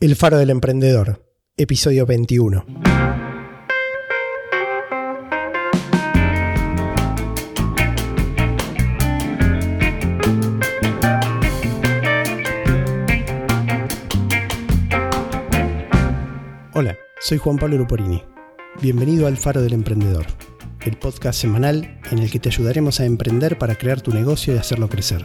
El Faro del Emprendedor, episodio 21. Hola, soy Juan Pablo Luporini. Bienvenido al Faro del Emprendedor, el podcast semanal en el que te ayudaremos a emprender para crear tu negocio y hacerlo crecer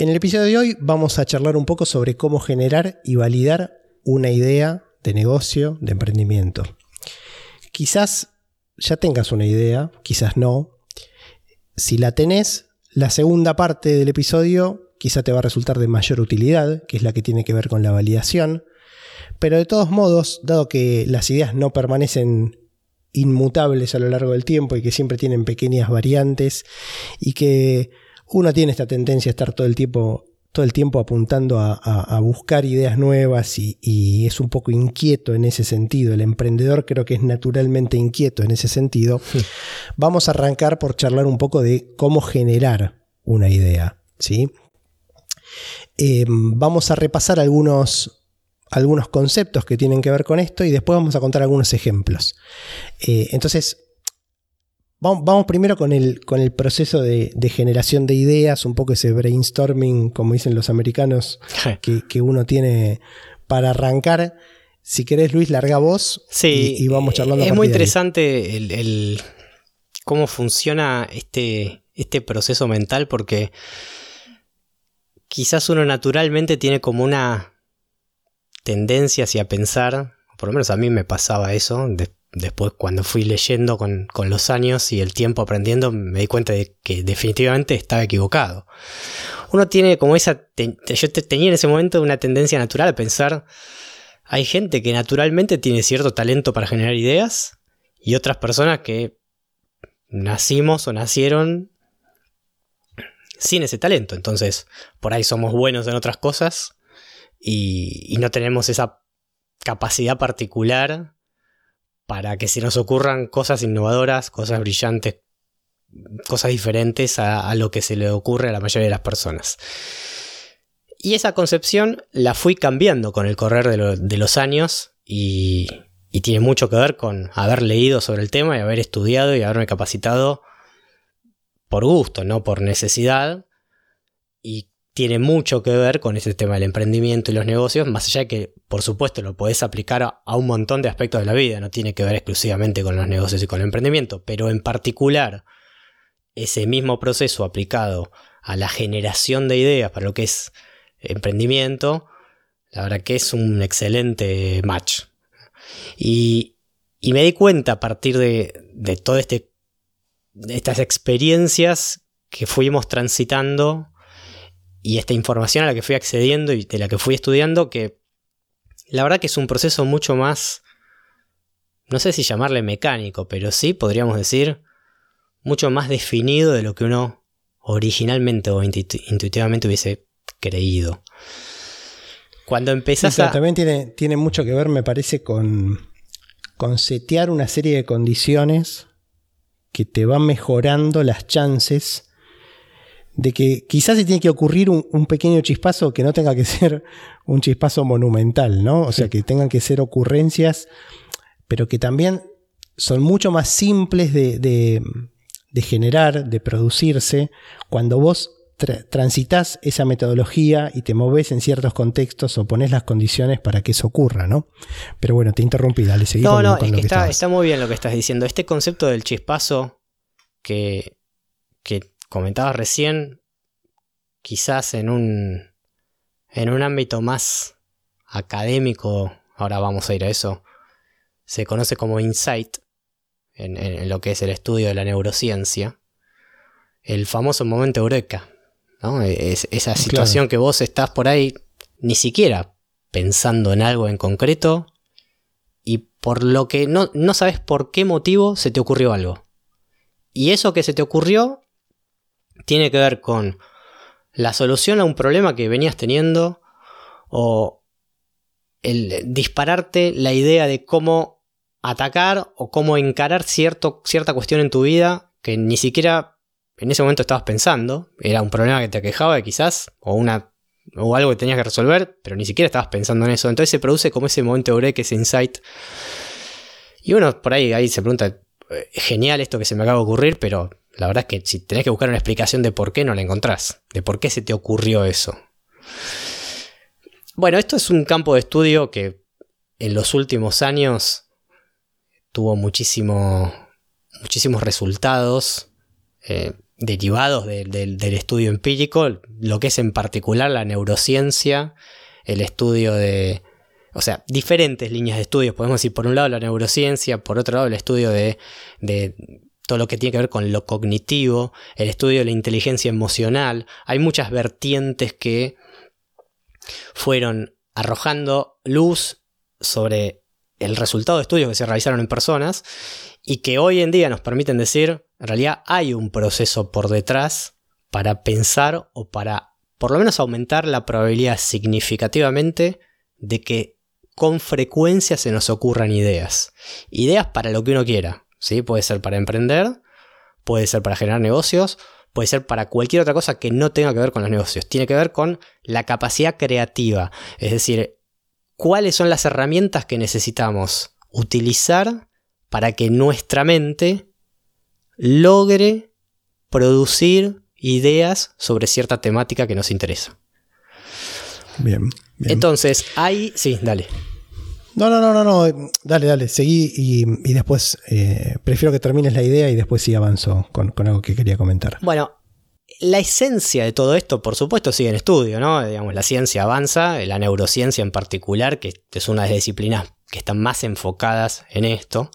En el episodio de hoy vamos a charlar un poco sobre cómo generar y validar una idea de negocio, de emprendimiento. Quizás ya tengas una idea, quizás no. Si la tenés, la segunda parte del episodio quizá te va a resultar de mayor utilidad, que es la que tiene que ver con la validación. Pero de todos modos, dado que las ideas no permanecen inmutables a lo largo del tiempo y que siempre tienen pequeñas variantes y que uno tiene esta tendencia a estar todo el tiempo, todo el tiempo apuntando a, buscar ideas nuevas y, es un poco inquieto en ese sentido. El emprendedor creo que es naturalmente inquieto en ese sentido. Vamos a arrancar por charlar un poco de cómo generar una idea. ¿sí? Eh, vamos a repasar algunos, algunos conceptos que tienen que ver con esto y después vamos a contar algunos ejemplos. Eh, entonces, Vamos, primero con el, con el proceso de, generación de ideas, un poco ese brainstorming, como dicen los americanos, que, uno tiene para arrancar. Si querés, Luis, larga vos sí, y, vamos charlando. Es muy interesante el, cómo funciona este, este proceso mental porque quizás uno naturalmente tiene como una tendencia hacia pensar, por lo menos a mí me pasaba eso, después cuando fui leyendo con, los años y el tiempo aprendiendo, me di cuenta de que definitivamente estaba equivocado. Uno tiene como esa... yo tenía en ese momento una tendencia natural a pensar, hay gente que naturalmente tiene cierto talento para generar ideas y otras personas que nacimos o nacieron sin ese talento. Entonces, por ahí somos buenos en otras cosas y, y no tenemos esa capacidad particular para que se nos ocurran cosas innovadoras, cosas brillantes, cosas diferentes a, lo que se le ocurre a la mayoría de las personas. Y esa concepción la fui cambiando con el correr de, los años y, tiene mucho que ver con haber leído sobre el tema y haber estudiado y haberme capacitado por gusto, no por necesidad. Tiene mucho que ver con ese tema del emprendimiento y los negocios, más allá de que, por supuesto, lo podés aplicar a, un montón de aspectos de la vida, no tiene que ver exclusivamente con los negocios y con el emprendimiento, pero en particular, ese mismo proceso aplicado a la generación de ideas para lo que es emprendimiento, la verdad que es un excelente match. Y, me di cuenta a partir de, de todas este, estas experiencias que fuimos transitando y esta información a la que fui accediendo y de la que fui estudiando, que la verdad que es un proceso mucho más, no sé si llamarle mecánico, pero sí podríamos decir mucho más definido de lo que uno originalmente o intuitivamente hubiese creído. Cuando empezás a... También tiene, tiene mucho que ver, me parece, con, con setear una serie de condiciones que te van mejorando las chances de que quizás se tiene que ocurrir un, pequeño chispazo que no tenga que ser un chispazo monumental, ¿no? O sea, que tengan que ser ocurrencias, pero que también son mucho más simples de, generar, de producirse, cuando vos transitas esa metodología y te moves en ciertos contextos o pones las condiciones para que eso ocurra, ¿no? Pero bueno, te interrumpí, dale, seguí No, no, es que está muy bien lo que estás diciendo. Este concepto del chispazo que que comentabas recién, quizás en un, en un ámbito más académico, ahora vamos a ir a eso, se conoce como insight, en, lo que es el estudio de la neurociencia, el famoso momento eureka, ¿no? Es, esa situación que vos estás por ahí ni siquiera pensando en algo en concreto y por lo que no, no sabes por qué motivo se te ocurrió algo. Y eso que se te ocurrió tiene que ver con la solución a un problema que venías teniendo o el dispararte la idea de cómo atacar o cómo encarar cierto, cierta cuestión en tu vida que ni siquiera en ese momento estabas pensando. Era un problema que te quejaba quizás o, una, o algo que tenías que resolver, pero ni siquiera estabas pensando en eso. Entonces se produce como ese momento eureka, ese insight. Y uno por ahí, ahí se pregunta, eh, genial esto que se me acaba de ocurrir, pero la verdad es que si tenés que buscar una explicación de por qué no la encontrás, de por qué se te ocurrió eso. Bueno, esto es un campo de estudio que en los últimos años tuvo muchísimo, muchísimos resultados eh, derivados del estudio empírico, lo que es en particular la neurociencia, el estudio de, o sea, diferentes líneas de estudio. Podemos decir, por un lado, la neurociencia, por otro lado, el estudio de, todo lo que tiene que ver con lo cognitivo, el estudio de la inteligencia emocional. Hay muchas vertientes que fueron arrojando luz sobre el resultado de estudios que se realizaron en personas y que hoy en día nos permiten decir, en realidad hay un proceso por detrás para pensar o para por lo menos aumentar la probabilidad significativamente de que con frecuencia se nos ocurran ideas. Ideas para lo que uno quiera. ¿Sí? Puede ser para emprender, puede ser para generar negocios, puede ser para cualquier otra cosa que no tenga que ver con los negocios. Tiene que ver con la capacidad creativa. Es decir, cuáles son las herramientas que necesitamos utilizar para que nuestra mente logre producir ideas sobre cierta temática que nos interesa. Bien. Entonces, ahí, sí, dale. No, no, no, no, no, dale, dale, seguí y, después eh, prefiero que termines la idea y después sí avanzo con, algo que quería comentar. Bueno, la esencia de todo esto, por supuesto, sigue en estudio, ¿no? Digamos, la ciencia avanza, la neurociencia en particular, que es una de las disciplinas que están más enfocadas en esto,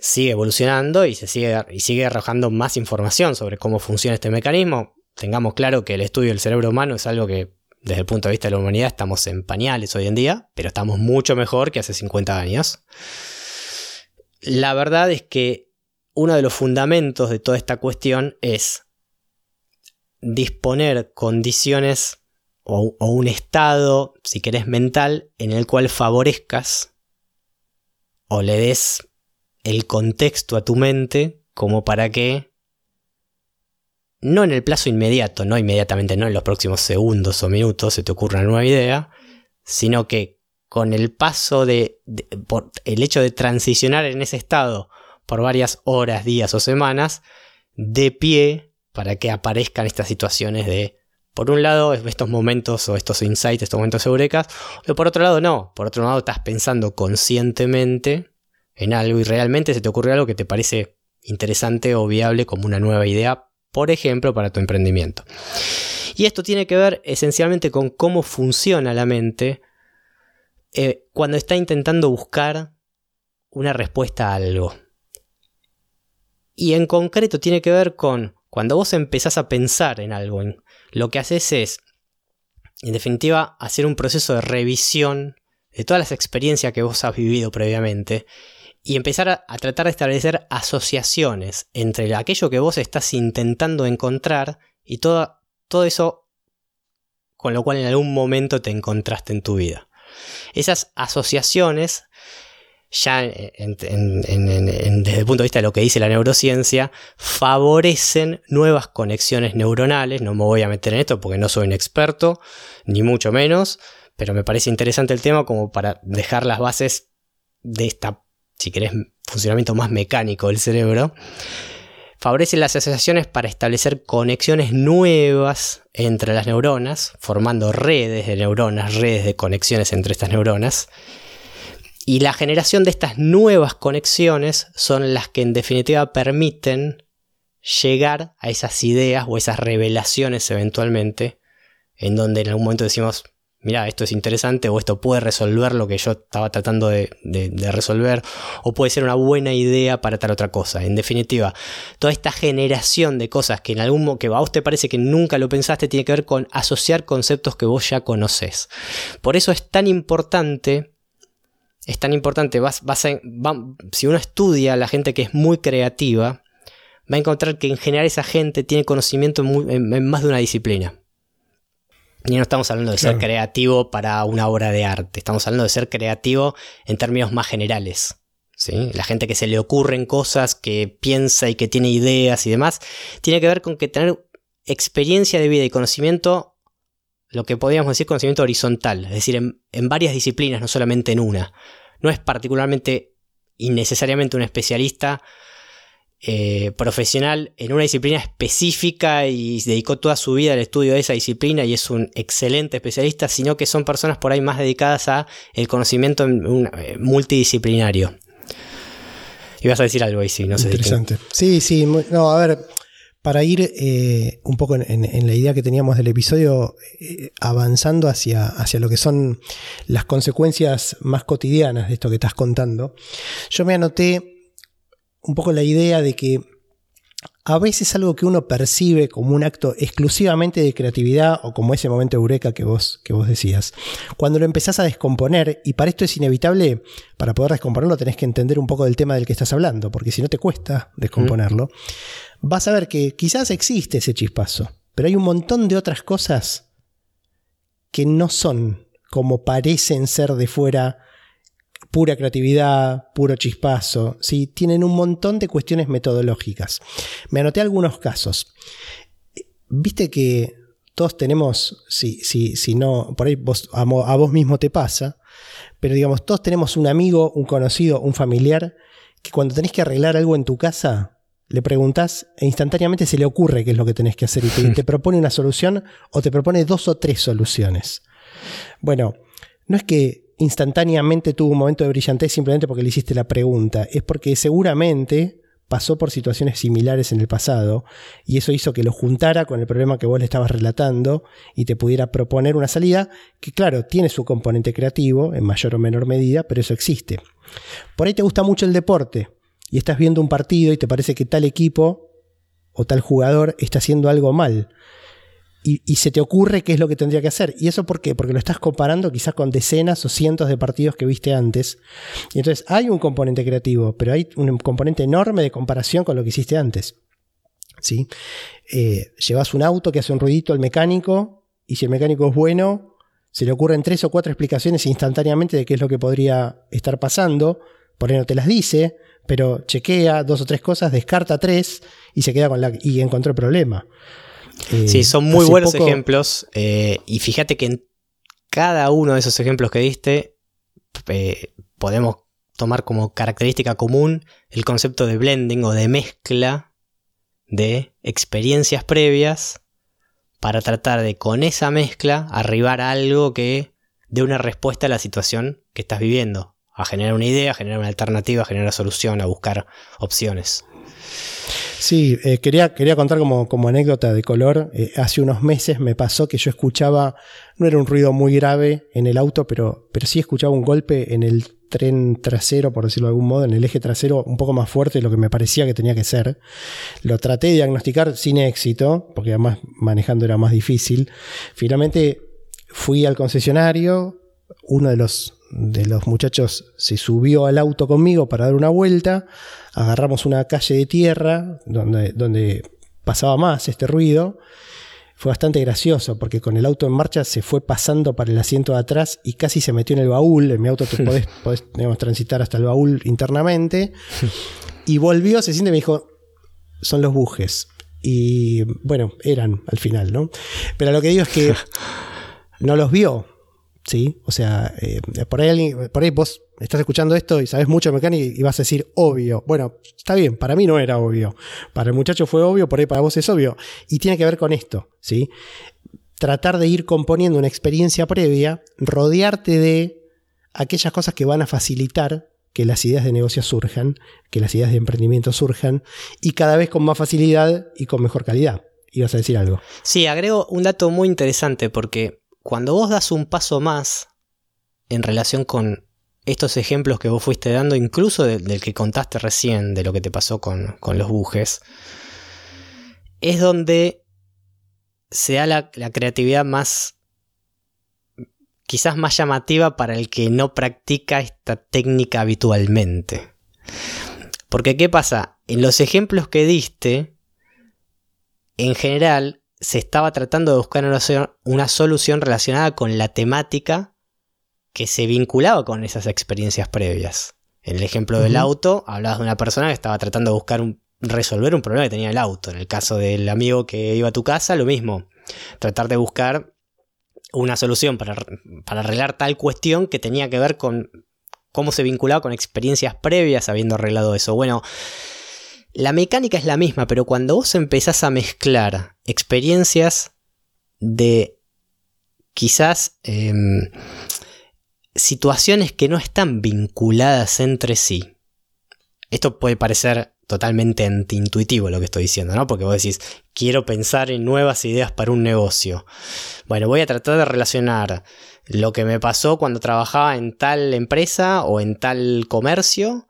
sigue evolucionando y se sigue, y sigue arrojando más información sobre cómo funciona este mecanismo. Tengamos claro que el estudio del cerebro humano es algo que desde el punto de vista de la humanidad estamos en pañales hoy en día, pero estamos mucho mejor que hace 50 años. La verdad es que uno de los fundamentos de toda esta cuestión es disponer condiciones o, un estado, si querés, mental en el cual favorezcas o le des el contexto a tu mente como para que no en el plazo inmediato, no inmediatamente, no en los próximos segundos o minutos se te ocurre una nueva idea, sino que con el paso de, por el hecho de transicionar en ese estado por varias horas, días o semanas, de pie para que aparezcan estas situaciones de, por un lado, estos momentos o estos insights, estos momentos eurecas, o por otro lado no, por otro lado estás pensando conscientemente en algo y realmente se te ocurre algo que te parece interesante o viable como una nueva idea por ejemplo, para tu emprendimiento. Y esto tiene que ver esencialmente con cómo funciona la mente eh, cuando está intentando buscar una respuesta a algo. Y en concreto tiene que ver con cuando vos empezás a pensar en algo, lo que haces es, en definitiva, hacer un proceso de revisión de todas las experiencias que vos has vivido previamente y empezar a, tratar de establecer asociaciones entre aquello que vos estás intentando encontrar y todo, todo eso con lo cual en algún momento te encontraste en tu vida. Esas asociaciones, ya desde el punto de vista de lo que dice la neurociencia, favorecen nuevas conexiones neuronales. No me voy a meter en esto porque no soy un experto, ni mucho menos, pero me parece interesante el tema como para dejar las bases de esta si querés, funcionamiento más mecánico del cerebro, favorece las asociaciones para establecer conexiones nuevas entre las neuronas, formando redes de neuronas, redes de conexiones entre estas neuronas. Y la generación de estas nuevas conexiones son las que en definitiva permiten llegar a esas ideas o esas revelaciones eventualmente, en donde en algún momento decimos, mira, esto es interesante o esto puede resolver lo que yo estaba tratando de, resolver o puede ser una buena idea para tal otra cosa. En definitiva, toda esta generación de cosas que en algún momento que a vos te parece que nunca lo pensaste tiene que ver con asociar conceptos que vos ya conoces. Por eso es tan importante es tan importante. Vas, si uno estudia a la gente que es muy creativa, va a encontrar que en general esa gente tiene conocimiento en más de una disciplina. Y no estamos hablando de ser creativo para una obra de arte, estamos hablando de ser creativo en términos más generales. ¿sí? La gente que se le ocurren cosas, que piensa y que tiene ideas y demás, tiene que ver con que tener experiencia de vida y conocimiento, lo que podríamos decir conocimiento horizontal, es decir, en, en varias disciplinas, no solamente en una. No es particularmente y necesariamente un especialista eh, profesional en una disciplina específica y dedicó toda su vida al estudio de esa disciplina y es un excelente especialista, sino que son personas por ahí más dedicadas a el conocimiento eh, multidisciplinario. Y vas a decir algo ahí, sí, no sé. Interesante. Sí, sí, no, a ver, para ir eh, un poco en, la idea que teníamos del episodio, avanzando hacia, hacia lo que son las consecuencias más cotidianas de esto que estás contando, yo me anoté un poco la idea de que a veces algo que uno percibe como un acto exclusivamente de creatividad o como ese momento eureka que vos, que vos decías, cuando lo empezás a descomponer, y para esto es inevitable, para poder descomponerlo tenés que entender un poco del tema del que estás hablando, porque si no te cuesta descomponerlo, vas a ver que quizás existe ese chispazo, pero hay un montón de otras cosas que no son como parecen ser de fuera pura creatividad, puro chispazo, ¿sí? tienen un montón de cuestiones metodológicas. Me anoté algunos casos. Viste que todos tenemos, si, si, si no, por ahí a, vos mismo te pasa, pero digamos, todos tenemos un amigo, un conocido, un familiar, que cuando tenés que arreglar algo en tu casa, le preguntás e instantáneamente se le ocurre qué es lo que tenés que hacer y te, te propone una solución o te propone dos o tres soluciones. Bueno, no es que instantáneamente tuvo un momento de brillantez simplemente porque le hiciste la pregunta, es porque seguramente pasó por situaciones similares en el pasado y eso hizo que lo juntara con el problema que vos le estabas relatando y te pudiera proponer una salida que claro, tiene su componente creativo en mayor o menor medida, pero eso existe. Por ahí te gusta mucho el deporte y estás viendo un partido y te parece que tal equipo o tal jugador está haciendo algo mal y, se te ocurre qué es lo que tendría que hacer. ¿Y eso por qué? Porque lo estás comparando quizás con decenas o cientos de partidos que viste antes. Y entonces hay un componente creativo, pero hay un componente enorme de comparación con lo que hiciste antes. ¿Sí? Eh, llevas un auto que hace un ruidito al mecánico y si el mecánico es bueno, se le ocurren tres o cuatro explicaciones instantáneamente de qué es lo que podría estar pasando. Por ahí no te las dice, pero chequea dos o tres cosas, descarta tres y se queda con la y encontró el problema. Eh, sí, son muy buenos ejemplos. Eh, y fíjate que en cada uno de esos ejemplos que diste, eh, podemos tomar como característica común el concepto de blending o de mezcla de experiencias previas para tratar de con esa mezcla arribar a algo que dé una respuesta a la situación que estás viviendo, a generar una idea, a generar una alternativa, a generar una solución, a buscar opciones. Sí, eh, quería, quería contar como, como anécdota de color. Eh, hace unos meses me pasó que yo escuchaba, no era un ruido muy grave en el auto, pero, pero sí escuchaba un golpe en el tren trasero, por decirlo de algún modo, en el eje trasero un poco más fuerte de lo que me parecía que tenía que ser. Lo traté de diagnosticar sin éxito, porque además manejando era más difícil. Finalmente fui al concesionario, uno de los de los muchachos se subió al auto conmigo para dar una vuelta, agarramos una calle de tierra donde, donde pasaba más este ruido. Fue bastante gracioso porque con el auto en marcha se fue pasando para el asiento de atrás y casi se metió en el baúl. En mi auto te podés, podés transitar hasta el baúl internamente. Y volvió, se siente y me dijo, son los bujes. Y bueno, eran al final, ¿no? Pero lo que digo es que no los vio. ¿Sí? O sea, eh, por, ahí por ahí vos estás escuchando esto y sabes mucho de mecánica y vas a decir obvio. Bueno, está bien, para mí no era obvio. Para el muchacho fue obvio, por ahí para vos es obvio. Y tiene que ver con esto, ¿sí? Tratar de ir componiendo una experiencia previa, rodearte de aquellas cosas que van a facilitar que las ideas de negocio surjan, que las ideas de emprendimiento surjan y cada vez con más facilidad y con mejor calidad. Ibas a decir algo. Sí, agrego un dato muy interesante porque cuando vos das un paso más en relación con estos ejemplos que vos fuiste dando, incluso del, que contaste recién, de lo que te pasó con, los bujes, es donde se da la, la creatividad más quizás más llamativa para el que no practica esta técnica habitualmente. Porque ¿qué pasa? En los ejemplos que diste, en general se estaba tratando de buscar una solución relacionada con la temática que se vinculaba con esas experiencias previas. En el ejemplo del auto, hablabas de una persona que estaba tratando de buscar resolver un problema que tenía el auto. En el caso del amigo que iba a tu casa, lo mismo. Tratar de buscar una solución para, arreglar tal cuestión que tenía que ver con cómo se vinculaba con experiencias previas habiendo arreglado eso. Bueno, la mecánica es la misma, pero cuando vos empezás a mezclar experiencias de quizás em, situaciones que no están vinculadas entre sí, esto puede parecer totalmente antiintuitivo lo que estoy diciendo, ¿no? Porque vos decís, quiero pensar en nuevas ideas para un negocio. Bueno, voy a tratar de relacionar lo que me pasó cuando trabajaba en tal empresa o en tal comercio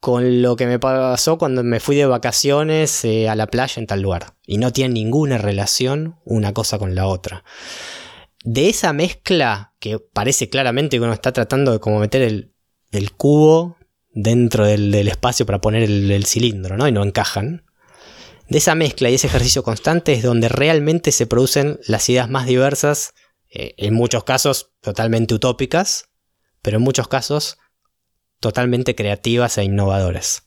con lo que me pasó cuando me fui de vacaciones eh, a la playa en tal lugar. Y no tiene ninguna relación una cosa con la otra. De esa mezcla, que parece claramente que uno está tratando de como meter el, el cubo dentro del, espacio para poner el, cilindro, ¿no? Y no encajan. De esa mezcla y ese ejercicio constante es donde realmente se producen las ideas más diversas, eh, en muchos casos totalmente utópicas, pero en muchos casos totalmente creativas e innovadoras.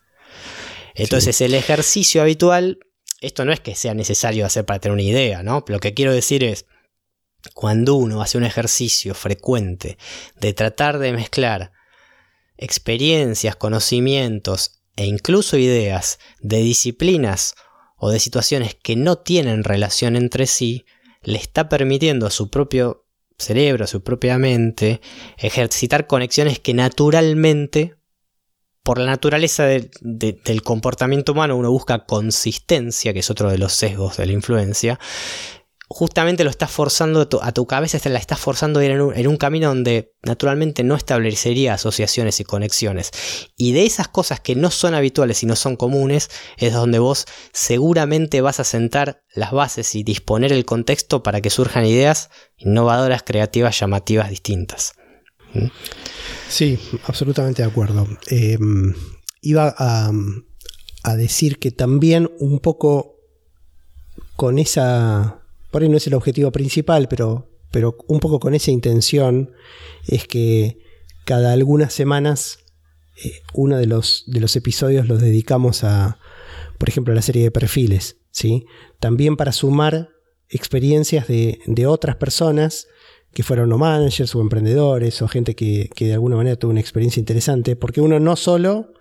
Entonces el ejercicio habitual, esto no es que sea necesario hacer para tener una idea, ¿no? Lo que quiero decir es, cuando uno hace un ejercicio frecuente de tratar de mezclar experiencias, conocimientos e incluso ideas de disciplinas o de situaciones que no tienen relación entre sí, le está permitiendo a su propio cerebro, a su propia mente, ejercitar conexiones que naturalmente, por la naturaleza del comportamiento humano, uno busca consistencia, que es otro de los sesgos de la influencia, justamente lo estás forzando a tu, cabeza, la estás forzando a ir en un, camino donde naturalmente no establecería asociaciones y conexiones. Y de esas cosas que no son habituales y no son comunes, es donde vos seguramente vas a sentar las bases y disponer el contexto para que surjan ideas innovadoras, creativas, llamativas, distintas. ¿Mm? Sí, absolutamente de acuerdo. Em, iba a decir que también un poco con esa por ahí no es el objetivo principal, pero, pero un poco con esa intención es que cada algunas semanas eh, uno de los, de los episodios los dedicamos a, por ejemplo, a la serie de perfiles, ¿sí? También para sumar experiencias de, de otras personas que fueron o managers o emprendedores o gente que, que, de alguna manera tuvo una experiencia interesante, porque uno no solo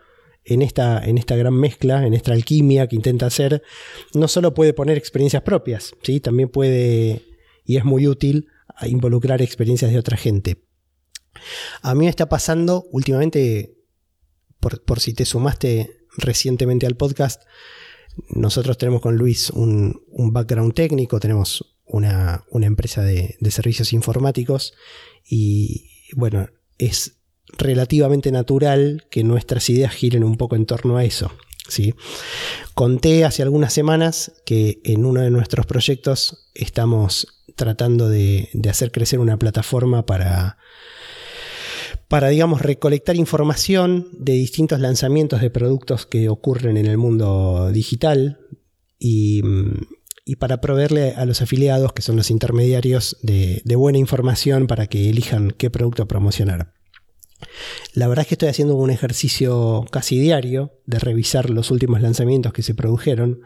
en esta, en esta gran mezcla, en esta alquimia que intenta hacer, no solo puede poner experiencias propias, ¿sí? también puede, y es muy útil, involucrar experiencias de otra gente. A mí me está pasando últimamente, por, si te sumaste recientemente al podcast, nosotros tenemos con Luis un, background técnico, tenemos una, una empresa de, de servicios informáticos y bueno, es relativamente natural que nuestras ideas giren un poco en torno a eso. ¿sí? Conté hace algunas semanas que en uno de nuestros proyectos estamos tratando de, hacer crecer una plataforma para, para, digamos, recolectar información de distintos lanzamientos de productos que ocurren en el mundo digital y, para proveerle a los afiliados, que son los intermediarios, de buena información para que elijan qué producto promocionar. La verdad es que estoy haciendo un ejercicio casi diario de revisar los últimos lanzamientos que se produjeron.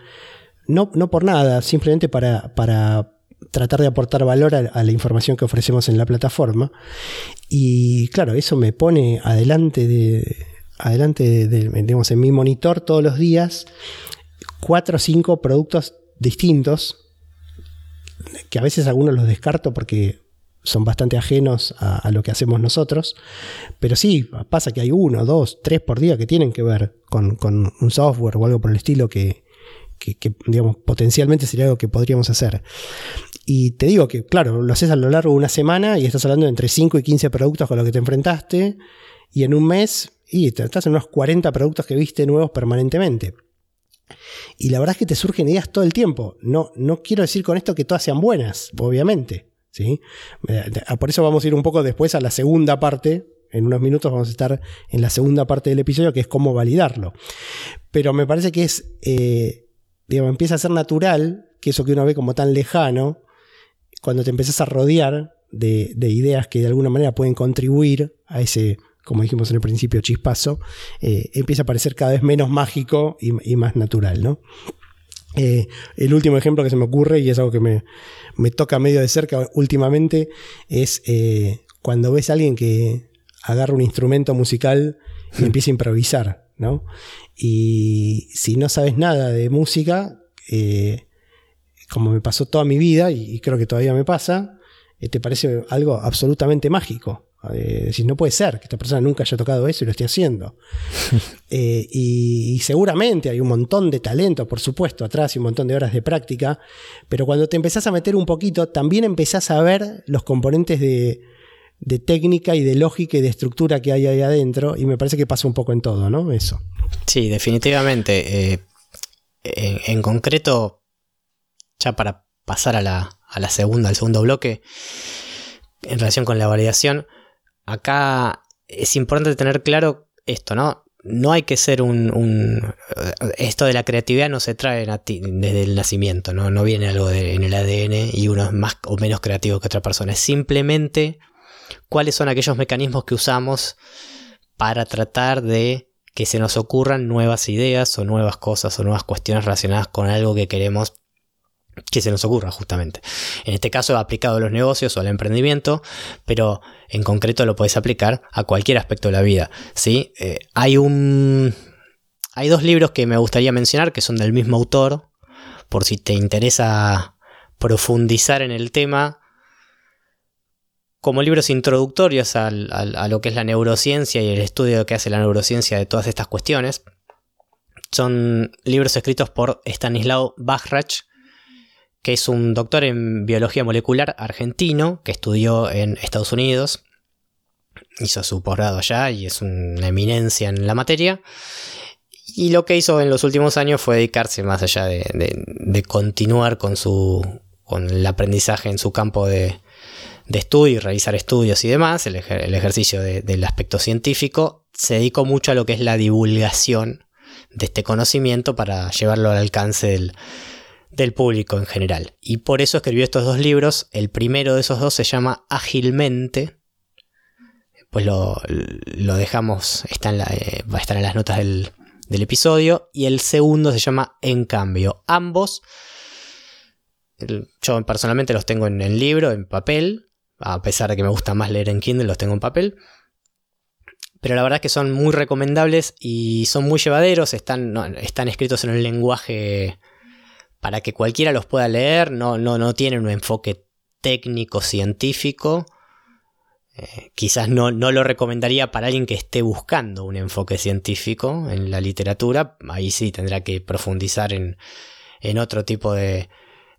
No, no por nada, simplemente para, para tratar de aportar valor a, la información que ofrecemos en la plataforma. Y claro, eso me pone adelante de. Adelante de, digamos, en mi monitor todos los días cuatro o cinco productos distintos que a veces algunos los descarto porque son bastante ajenos a, lo que hacemos nosotros. Pero sí, pasa que hay uno, dos, tres por día que tienen que ver con, un software o algo por el estilo que, digamos, potencialmente sería algo que podríamos hacer. Y te digo que, claro, lo haces a lo largo de una semana y estás hablando de entre 5 y 15 productos con los que te enfrentaste. Y en un mes, y estás en unos 40 productos que viste nuevos permanentemente. Y la verdad es que te surgen ideas todo el tiempo. No, no quiero decir con esto que todas sean buenas, obviamente. ¿Sí? Eh, por eso vamos a ir un poco después a la segunda parte. En unos minutos vamos a estar en la segunda parte del episodio, que es cómo validarlo. Pero me parece que es, eh, digamos, empieza a ser natural que eso que uno ve como tan lejano, cuando te empiezas a rodear de, ideas que de alguna manera pueden contribuir a ese, como dijimos en el principio, chispazo, eh, empieza a parecer cada vez menos mágico y, más natural, ¿no? El último ejemplo que se me ocurre, y es algo que me, me toca medio de cerca últimamente es eh, cuando ves a alguien que agarra un instrumento musical y empieza a improvisar, ¿no? Y si no sabes nada de música, eh, como me pasó toda mi vida y creo que todavía me pasa, eh, te parece algo absolutamente mágico. Eh, decir, no puede ser que esta persona nunca haya tocado eso y lo esté haciendo. Eh, y, seguramente hay un montón de talento, por supuesto, atrás y un montón de horas de práctica, pero cuando te empezás a meter un poquito, también empezás a ver los componentes de, técnica y de lógica y de estructura que hay ahí adentro, y me parece que pasa un poco en todo, ¿no? Eso. Sí, definitivamente. Eh, en, concreto, ya para pasar a la, a la segunda, al segundo bloque, en relación con la validación, acá es importante tener claro esto, ¿no? No hay que ser un, Esto de la creatividad no se trae desde el nacimiento, ¿no? No viene algo en el ADN y uno es más o menos creativo que otra persona. Es simplemente cuáles son aquellos mecanismos que usamos para tratar de que se nos ocurran nuevas ideas o nuevas cosas o nuevas cuestiones relacionadas con algo que queremos que se nos ocurra justamente. En este caso aplicado a los negocios o al emprendimiento, pero en concreto lo puedes aplicar a cualquier aspecto de la vida. ¿sí? Eh, hay, un, hay dos libros que me gustaría mencionar que son del mismo autor, por si te interesa profundizar en el tema, como libros introductorios a lo que es la neurociencia y el estudio que hace la neurociencia de todas estas cuestiones. Son libros escritos por Stanislaw Bachrach, que es un doctor en biología molecular argentino que estudió en Estados Unidos. Hizo su posgrado allá y es una eminencia en la materia. Y lo que hizo en los últimos años fue dedicarse más allá de, continuar con, su, con el aprendizaje en su campo de, estudio y realizar estudios y demás, el, ejercicio del aspecto científico, se dedicó mucho a lo que es la divulgación de este conocimiento para llevarlo al alcance del, del público en general. Y por eso escribió estos dos libros. El primero de esos dos se llama Ágilmente. Pues lo, dejamos, está en eh, va a estar en las notas del, episodio. Y el segundo se llama En cambio. Ambos, yo personalmente los tengo en el libro, en papel. A pesar de que me gusta más leer en Kindle, los tengo en papel. Pero la verdad es que son muy recomendables y son muy llevaderos. Están, están escritos en un lenguaje para que cualquiera los pueda leer, no, no, no tienen un enfoque técnico científico. Eh, quizás no, no, lo recomendaría para alguien que esté buscando un enfoque científico en la literatura. Ahí sí tendrá que profundizar en, en otro tipo de,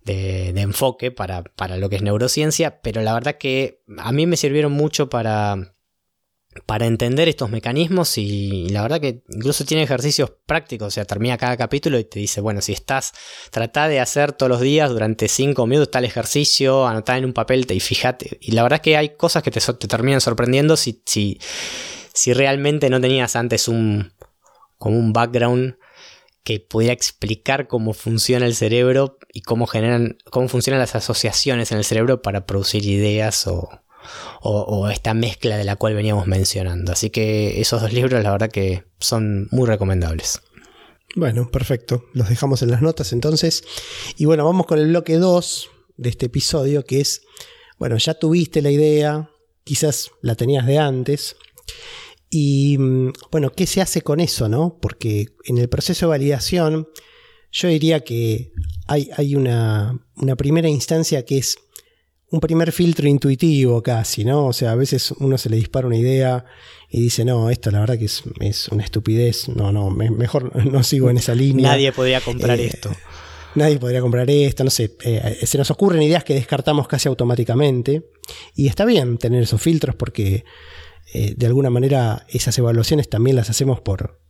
de, enfoque para, para, lo que es neurociencia. Pero la verdad que a mí me sirvieron mucho para, para entender estos mecanismos y la verdad que incluso tiene ejercicios prácticos, o sea, termina cada capítulo y te dice, bueno, si estás, trata de hacer todos los días durante 5 minutos tal ejercicio, anotar en un papel y fíjate, y la verdad que hay cosas que te, terminan sorprendiendo si, si, si, realmente no tenías antes un, como un background que pudiera explicar cómo funciona el cerebro y cómo generan, cómo funcionan las asociaciones en el cerebro para producir ideas o, o, esta mezcla de la cual veníamos mencionando. Así que esos dos libros la verdad que son muy recomendables. Bueno, perfecto. Los dejamos en las notas entonces. Y bueno, vamos con el bloque 2 de este episodio que es, bueno, ya tuviste la idea, quizás la tenías de antes. Y mm, bueno, ¿qué se hace con eso, no? Porque en el proceso de validación yo diría que hay, hay una, una primera instancia que es un primer filtro intuitivo casi, ¿no? O sea, a veces uno se le dispara una idea y dice, no, esto la verdad que es, una estupidez, no, no, mejor no sigo en esa línea. Nadie podría comprar eh, esto. Nadie podría comprar esto, no sé, eh, se nos ocurren ideas que descartamos casi automáticamente y está bien tener esos filtros porque eh, de alguna manera esas evaluaciones también las hacemos por,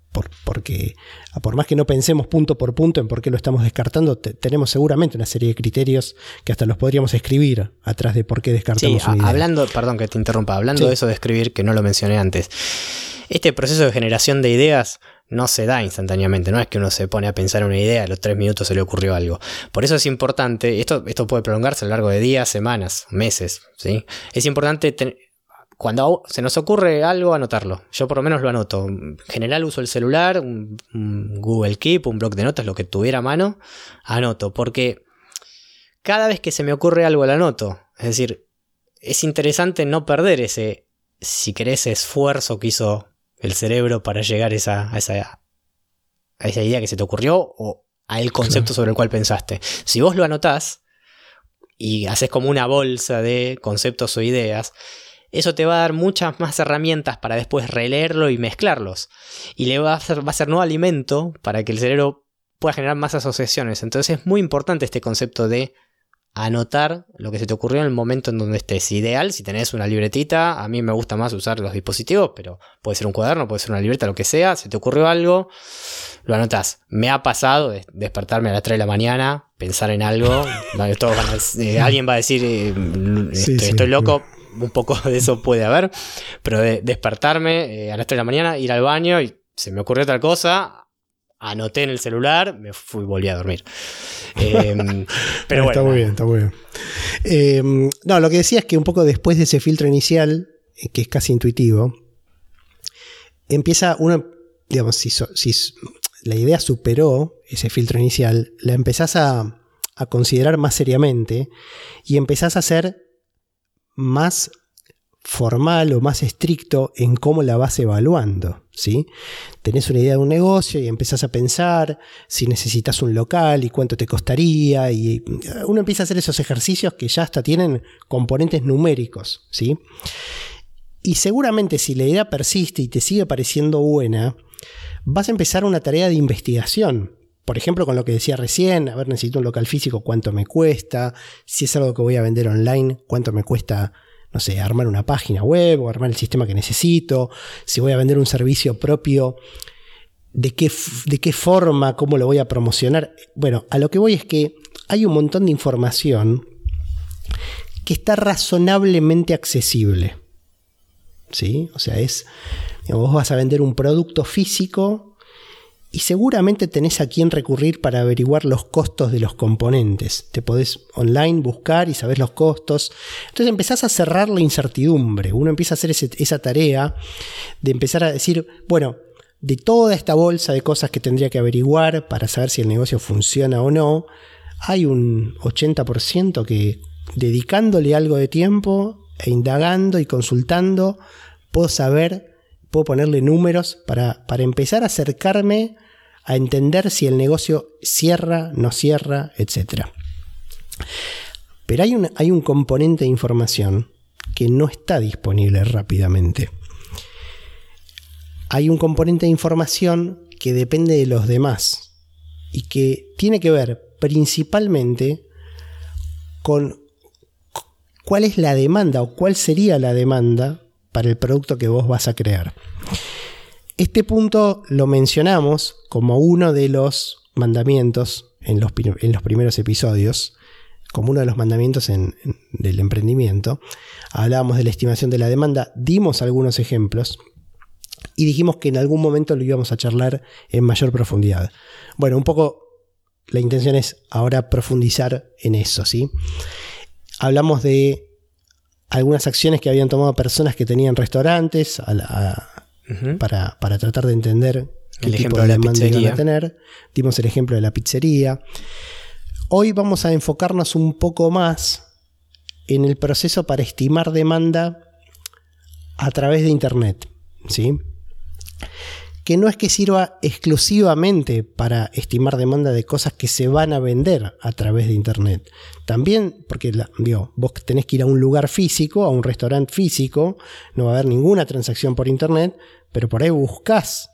porque por más que no pensemos punto por punto en por qué lo estamos descartando, tenemos seguramente una serie de criterios que hasta los podríamos escribir atrás de por qué descartamos sí, hablando, perdón que te interrumpa, hablando de eso de escribir que no lo mencioné antes. Este proceso de generación de ideas no se da instantáneamente, no es que uno se pone a pensar en una idea, a los tres minutos se le ocurrió algo. Por eso es importante, esto, esto puede prolongarse a lo largo de días, semanas, meses, ¿sí? Es importante tener cuando se nos ocurre algo, anotarlo. Yo por lo menos lo anoto. En general uso el celular, un, Google Keep, un blog de notas, lo que tuviera a mano, anoto. Porque cada vez que se me ocurre algo, lo anoto. Es decir, es interesante no perder ese, si querés, esfuerzo que hizo el cerebro para llegar a esa, a esa, a esa idea que se te ocurrió o al concepto sobre el cual pensaste. Si vos lo anotás y haces como una bolsa de conceptos o ideas, eso te va a dar muchas más herramientas para después releerlo y mezclarlos. Y le va a ser, va a ser nuevo alimento para que el cerebro pueda generar más asociaciones. Entonces es muy importante este concepto de anotar lo que se te ocurrió en el momento en donde estés. Ideal, si tenés una libretita, a mí me gusta más usar los dispositivos, pero puede ser un cuaderno, puede ser una libreta, lo que sea. Si te ocurrió algo, lo anotás. Me ha pasado de despertarme a las 3 de la mañana, pensar en algo. Eh, alguien va a decir, eh, estoy loco, un poco de eso puede haber, pero de despertarme eh, a las 3 de la mañana, ir al baño y se me ocurrió otra cosa, anoté en el celular, me fui y volví a dormir. Em, pero bueno. Está muy bien, está muy bien. Em, no, lo que decía es que un poco después de ese filtro inicial, eh, que es casi intuitivo, empieza uno, digamos, si, si la idea superó ese filtro inicial, la empezás a, a considerar más seriamente y empezás a hacer más formal o más estricto en cómo la vas evaluando. ¿sí? Tenés una idea de un negocio y empezás a pensar si necesitas un local y cuánto te costaría. Y uno empieza a hacer esos ejercicios que ya hasta tienen componentes numéricos. ¿sí? Y seguramente si la idea persiste y te sigue pareciendo buena, vas a empezar una tarea de investigación. Por ejemplo, con lo que decía recién, a ver, necesito un local físico, cuánto me cuesta, si es algo que voy a vender online, cuánto me cuesta, no sé, armar una página web o armar el sistema que necesito, si voy a vender un servicio propio, de qué, de qué forma, cómo lo voy a promocionar. Bueno, a lo que voy es que hay un montón de información que está razonablemente accesible. ¿Sí? O sea, es, vos vas a vender un producto físico y seguramente tenés a quién recurrir para averiguar los costos de los componentes. Te podés online buscar y sabés los costos. Entonces empezás a cerrar la incertidumbre. Uno empieza a hacer esa tarea de empezar a decir, bueno, de toda esta bolsa de cosas que tendría que averiguar para saber si el negocio funciona o no, hay un 80% que dedicándole algo de tiempo e indagando y consultando, puedo saber, puedo ponerle números para, para empezar a acercarme a entender si el negocio cierra, no cierra, etc. Pero hay un, hay un componente de información que no está disponible rápidamente. Hay un componente de información que depende de los demás y que tiene que ver principalmente con cuál es la demanda o cuál sería la demanda para el producto que vos vas a crear. Este punto lo mencionamos como uno de los mandamientos en los, primeros episodios, como uno de los mandamientos del emprendimiento. Hablábamos de la estimación de la demanda, dimos algunos ejemplos y dijimos que en algún momento lo íbamos a charlar en mayor profundidad. Bueno, un poco la intención es ahora profundizar en eso, ¿sí? Hablamos de algunas acciones que habían tomado personas que tenían restaurantes a, la, para, tratar de entender qué el tipo de, demanda iban a tener. Dimos el ejemplo de la pizzería. Hoy vamos a enfocarnos un poco más en el proceso para estimar demanda a través de Internet. ¿sí? Que no es que sirva exclusivamente para estimar demanda de cosas que se van a vender a través de Internet. También, porque vos tenés que ir a un lugar físico, a un restaurante físico, no va a haber ninguna transacción por Internet, pero por ahí buscas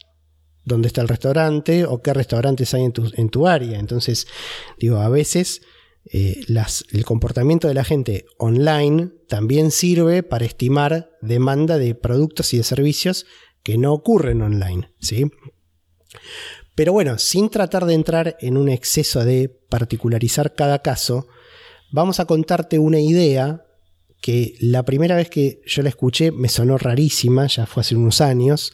dónde está el restaurante o qué restaurantes hay en tu, en tu área. Entonces, digo, a veces eh, el comportamiento de la gente online también sirve para estimar demanda de productos y de servicios que no ocurren online. ¿sí? Pero bueno, sin tratar de entrar en un exceso de particularizar cada caso, vamos a contarte una idea que la primera vez que yo la escuché me sonó rarísima, ya fue hace unos años,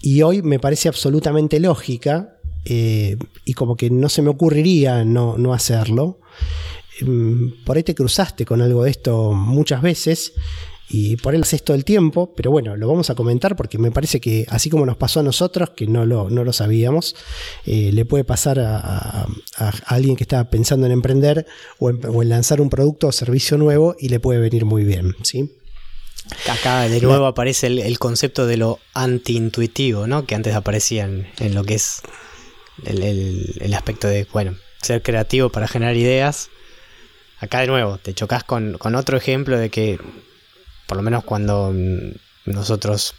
y hoy me parece absolutamente lógica eh, y como que no se me ocurriría no, no hacerlo. Mm, por ahí te cruzaste con algo de esto muchas veces y por ahí lo haces todo el tiempo, pero bueno, lo vamos a comentar porque me parece que así como nos pasó a nosotros, que no lo, no lo sabíamos, eh, le puede pasar a, alguien que está pensando en emprender o en, lanzar un producto o servicio nuevo y le puede venir muy bien, ¿sí? Acá de nuevo aparece el, concepto de lo anti-intuitivo, ¿no? Que antes aparecía en, lo que es el, aspecto de, bueno, ser creativo para generar ideas. Acá de nuevo, te chocas con, con otro ejemplo de que por lo menos cuando nosotros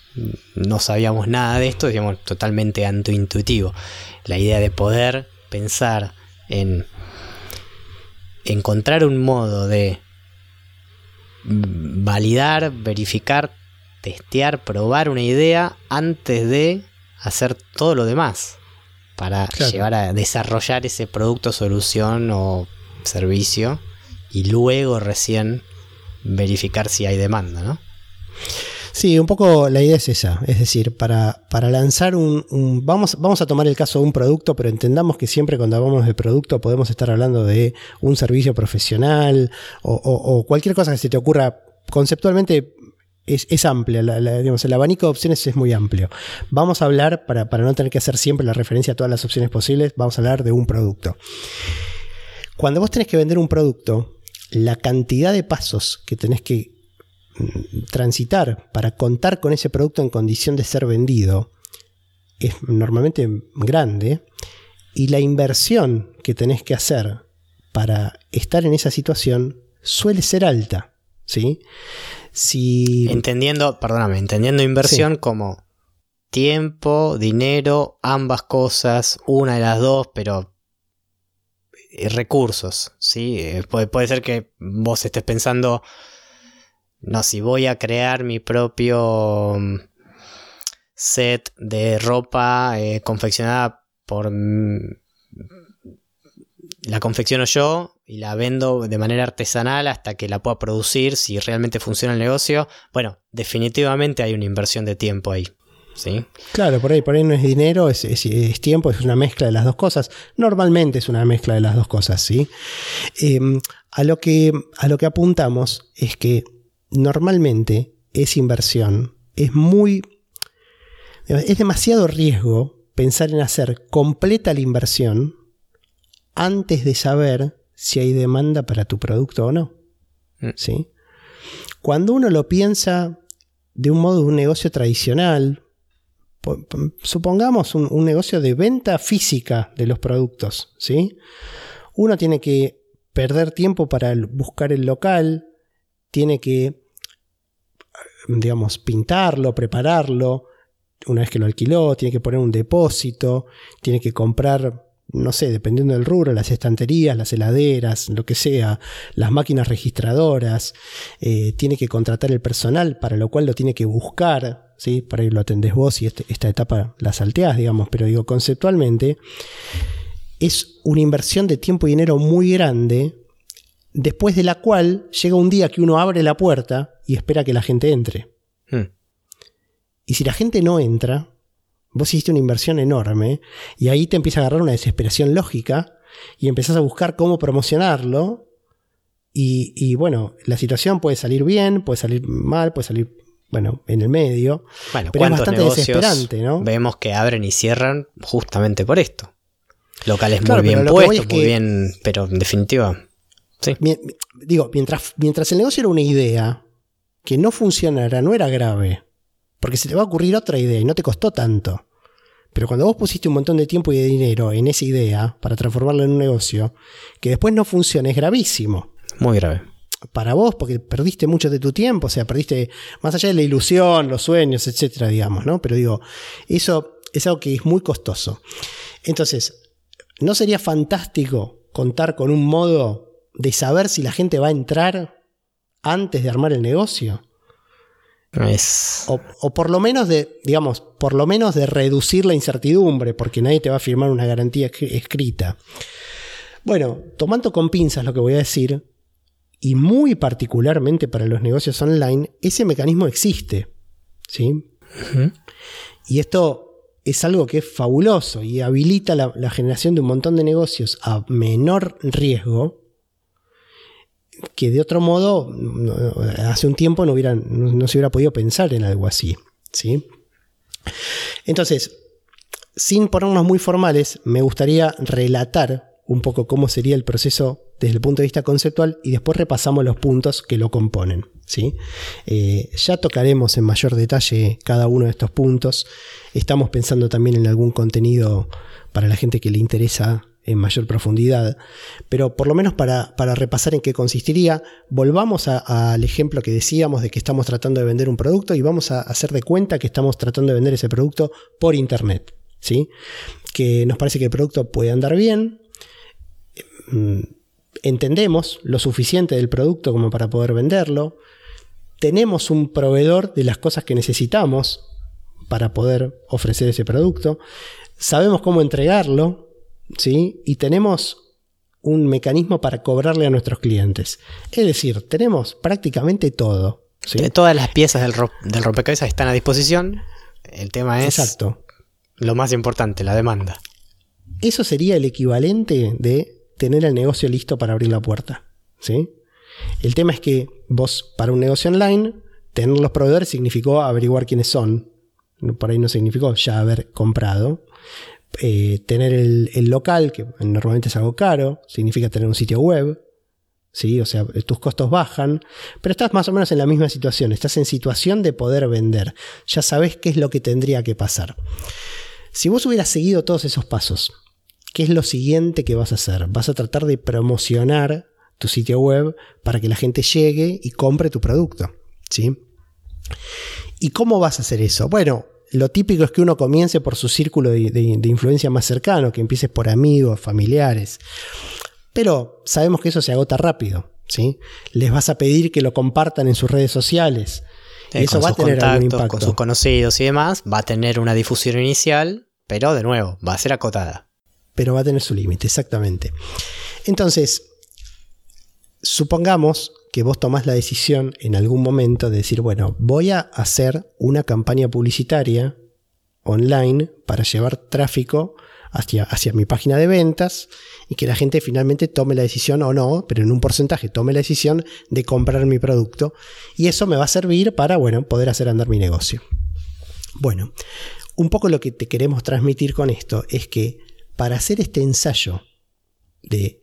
no sabíamos nada de esto, digamos, totalmente antiintuitivo. La idea de poder pensar en encontrar un modo de validar, verificar, testear, probar una idea antes de hacer todo lo demás para llevar a desarrollar ese producto, solución o servicio y luego recién verificar si hay demanda, ¿no? Sí, un poco la idea es esa, es decir, para, para lanzar un, vamos, vamos a tomar el caso de un producto, pero entendamos que siempre cuando hablamos de producto podemos estar hablando de un servicio profesional o, cualquier cosa que se te ocurra conceptualmente es, amplia, el abanico de opciones es muy amplio. Vamos a hablar, para, para, no tener que hacer siempre la referencia a todas las opciones posibles, vamos a hablar de un producto. Cuando vos tenés que vender un producto, la cantidad de pasos que tenés que mm, transitar para contar con ese producto en condición de ser vendido es normalmente grande y la inversión que tenés que hacer para estar en esa situación suele ser alta. ¿sí? Si... Entendiendo, perdóname, entendiendo inversión como tiempo, dinero, ambas cosas, una de las dos, pero recursos, ¿sí? Eh, puede, ser que vos estés pensando, no, si voy a crear mi propio mm, set de ropa eh, confeccionada por... La confecciono yo y la vendo de manera artesanal hasta que la pueda producir, si realmente funciona el negocio. Bueno, definitivamente hay una inversión de tiempo ahí. Claro, por ahí, por ahí no es dinero, es, tiempo, es una mezcla de las dos cosas. Normalmente es una mezcla de las dos cosas, ¿sí? Em, a, lo que, a lo que apuntamos es que normalmente esa inversión es muy... Es demasiado riesgo pensar en hacer completa la inversión antes de saber si hay demanda para tu producto o no. Mm. ¿sí? Cuando uno lo piensa de un modo de un negocio tradicional, supongamos un, negocio de venta física de los productos, ¿sí? Uno tiene que perder tiempo para buscar el local, tiene que, digamos, pintarlo, prepararlo, una vez que lo alquiló, tiene que poner un depósito, tiene que comprar no sé, dependiendo del rubro, las estanterías, las heladeras, lo que sea, las máquinas registradoras, eh, tiene que contratar el personal, para lo cual lo tiene que buscar, ¿sí? para ir lo atendés vos y este, esta etapa la salteás, digamos, pero digo, conceptualmente, es una inversión de tiempo y dinero muy grande, después de la cual llega un día que uno abre la puerta y espera que la gente entre. Hmm. Y si la gente no entra, Vos hiciste una inversión enorme y ahí te empieza a agarrar una desesperación lógica y empezás a buscar cómo promocionarlo. Y, bueno, la situación puede salir bien, puede salir mal, puede salir, bueno, en el medio. Bueno, pero es bastante desesperante, ¿no? Vemos que abren y cierran justamente por esto. Locales muy bien puestos, muy bien, pero en definitiva. Sí. digo, mientras, mientras el negocio era una idea que no funcionara, no era grave. Porque se te va a ocurrir otra idea y no te costó tanto. Pero cuando vos pusiste un montón de tiempo y de dinero en esa idea para transformarlo en un negocio, que después no funcione es gravísimo. Muy grave. Para vos, porque perdiste mucho de tu tiempo, o sea, perdiste más allá de la ilusión, los sueños, etcétera, digamos, ¿no? Pero digo, eso es algo que es muy costoso. Entonces, ¿no sería fantástico contar con un modo de saber si la gente va a entrar antes de armar el negocio? O, por lo menos de, digamos, por lo menos de reducir la incertidumbre, porque nadie te va a firmar una garantía escrita. Bueno, tomando con pinzas lo que voy a decir, y muy particularmente para los negocios online, ese mecanismo existe. ¿sí? Y esto es algo que es fabuloso y habilita la generación de un montón de negocios a menor riesgo que de otro modo hace un tiempo no, no, se hubiera podido pensar en algo así. ¿sí? Entonces, sin ponernos muy formales, me gustaría relatar un poco cómo sería el proceso desde el punto de vista conceptual y después repasamos los puntos que lo componen. ¿sí? Eh, ya tocaremos en mayor detalle cada uno de estos puntos. Estamos pensando también en algún contenido para la gente que le interesa en mayor profundidad, pero por lo menos para, repasar en qué consistiría, volvamos al ejemplo que decíamos de que estamos tratando de vender un producto y vamos a hacer de cuenta que estamos tratando de vender ese producto por Internet, ¿sí? que nos parece que el producto puede andar bien, mm, entendemos lo suficiente del producto como para poder venderlo, tenemos un proveedor de las cosas que necesitamos para poder ofrecer ese producto, sabemos cómo entregarlo, ¿sí? Y tenemos un mecanismo para cobrarle a nuestros clientes. Es decir, tenemos prácticamente todo. Todas las piezas del, rompecabezas están a disposición. El tema es Exacto. lo más importante, la demanda. Eso sería el equivalente de tener el negocio listo para abrir la puerta. ¿sí? El tema es que vos, para un negocio online, tener los proveedores significó averiguar quiénes son. Por ahí no significó ya haber comprado. Eh, tener el, local, que normalmente es algo caro, significa tener un sitio web, ¿sí? o sea, tus costos bajan, pero estás más o menos en la misma situación, estás en situación de poder vender, ya sabes qué es lo que tendría que pasar. Si vos hubieras seguido todos esos pasos, ¿qué es lo siguiente que vas a hacer? Vas a tratar de promocionar tu sitio web para que la gente llegue y compre tu producto. ¿sí? ¿Y cómo vas a hacer eso? Bueno, lo típico es que uno comience por su círculo de, influencia más cercano, que empieces por amigos, familiares. Pero sabemos que eso se agota rápido. ¿sí? Les vas a pedir que lo compartan en sus redes sociales. eso va a tener algún impacto. Con sus conocidos y demás, va a tener una difusión inicial, pero de nuevo, va a ser acotada. Pero va a tener su límite, exactamente. Entonces, supongamos que vos tomás la decisión en algún momento de decir, bueno, voy a hacer una campaña publicitaria online para llevar tráfico hacia, hacia, mi página de ventas y que la gente finalmente tome la decisión o no, pero en un porcentaje tome la decisión de comprar mi producto y eso me va a servir para, bueno, poder hacer andar mi negocio. Bueno, un poco lo que te queremos transmitir con esto es que para hacer este ensayo de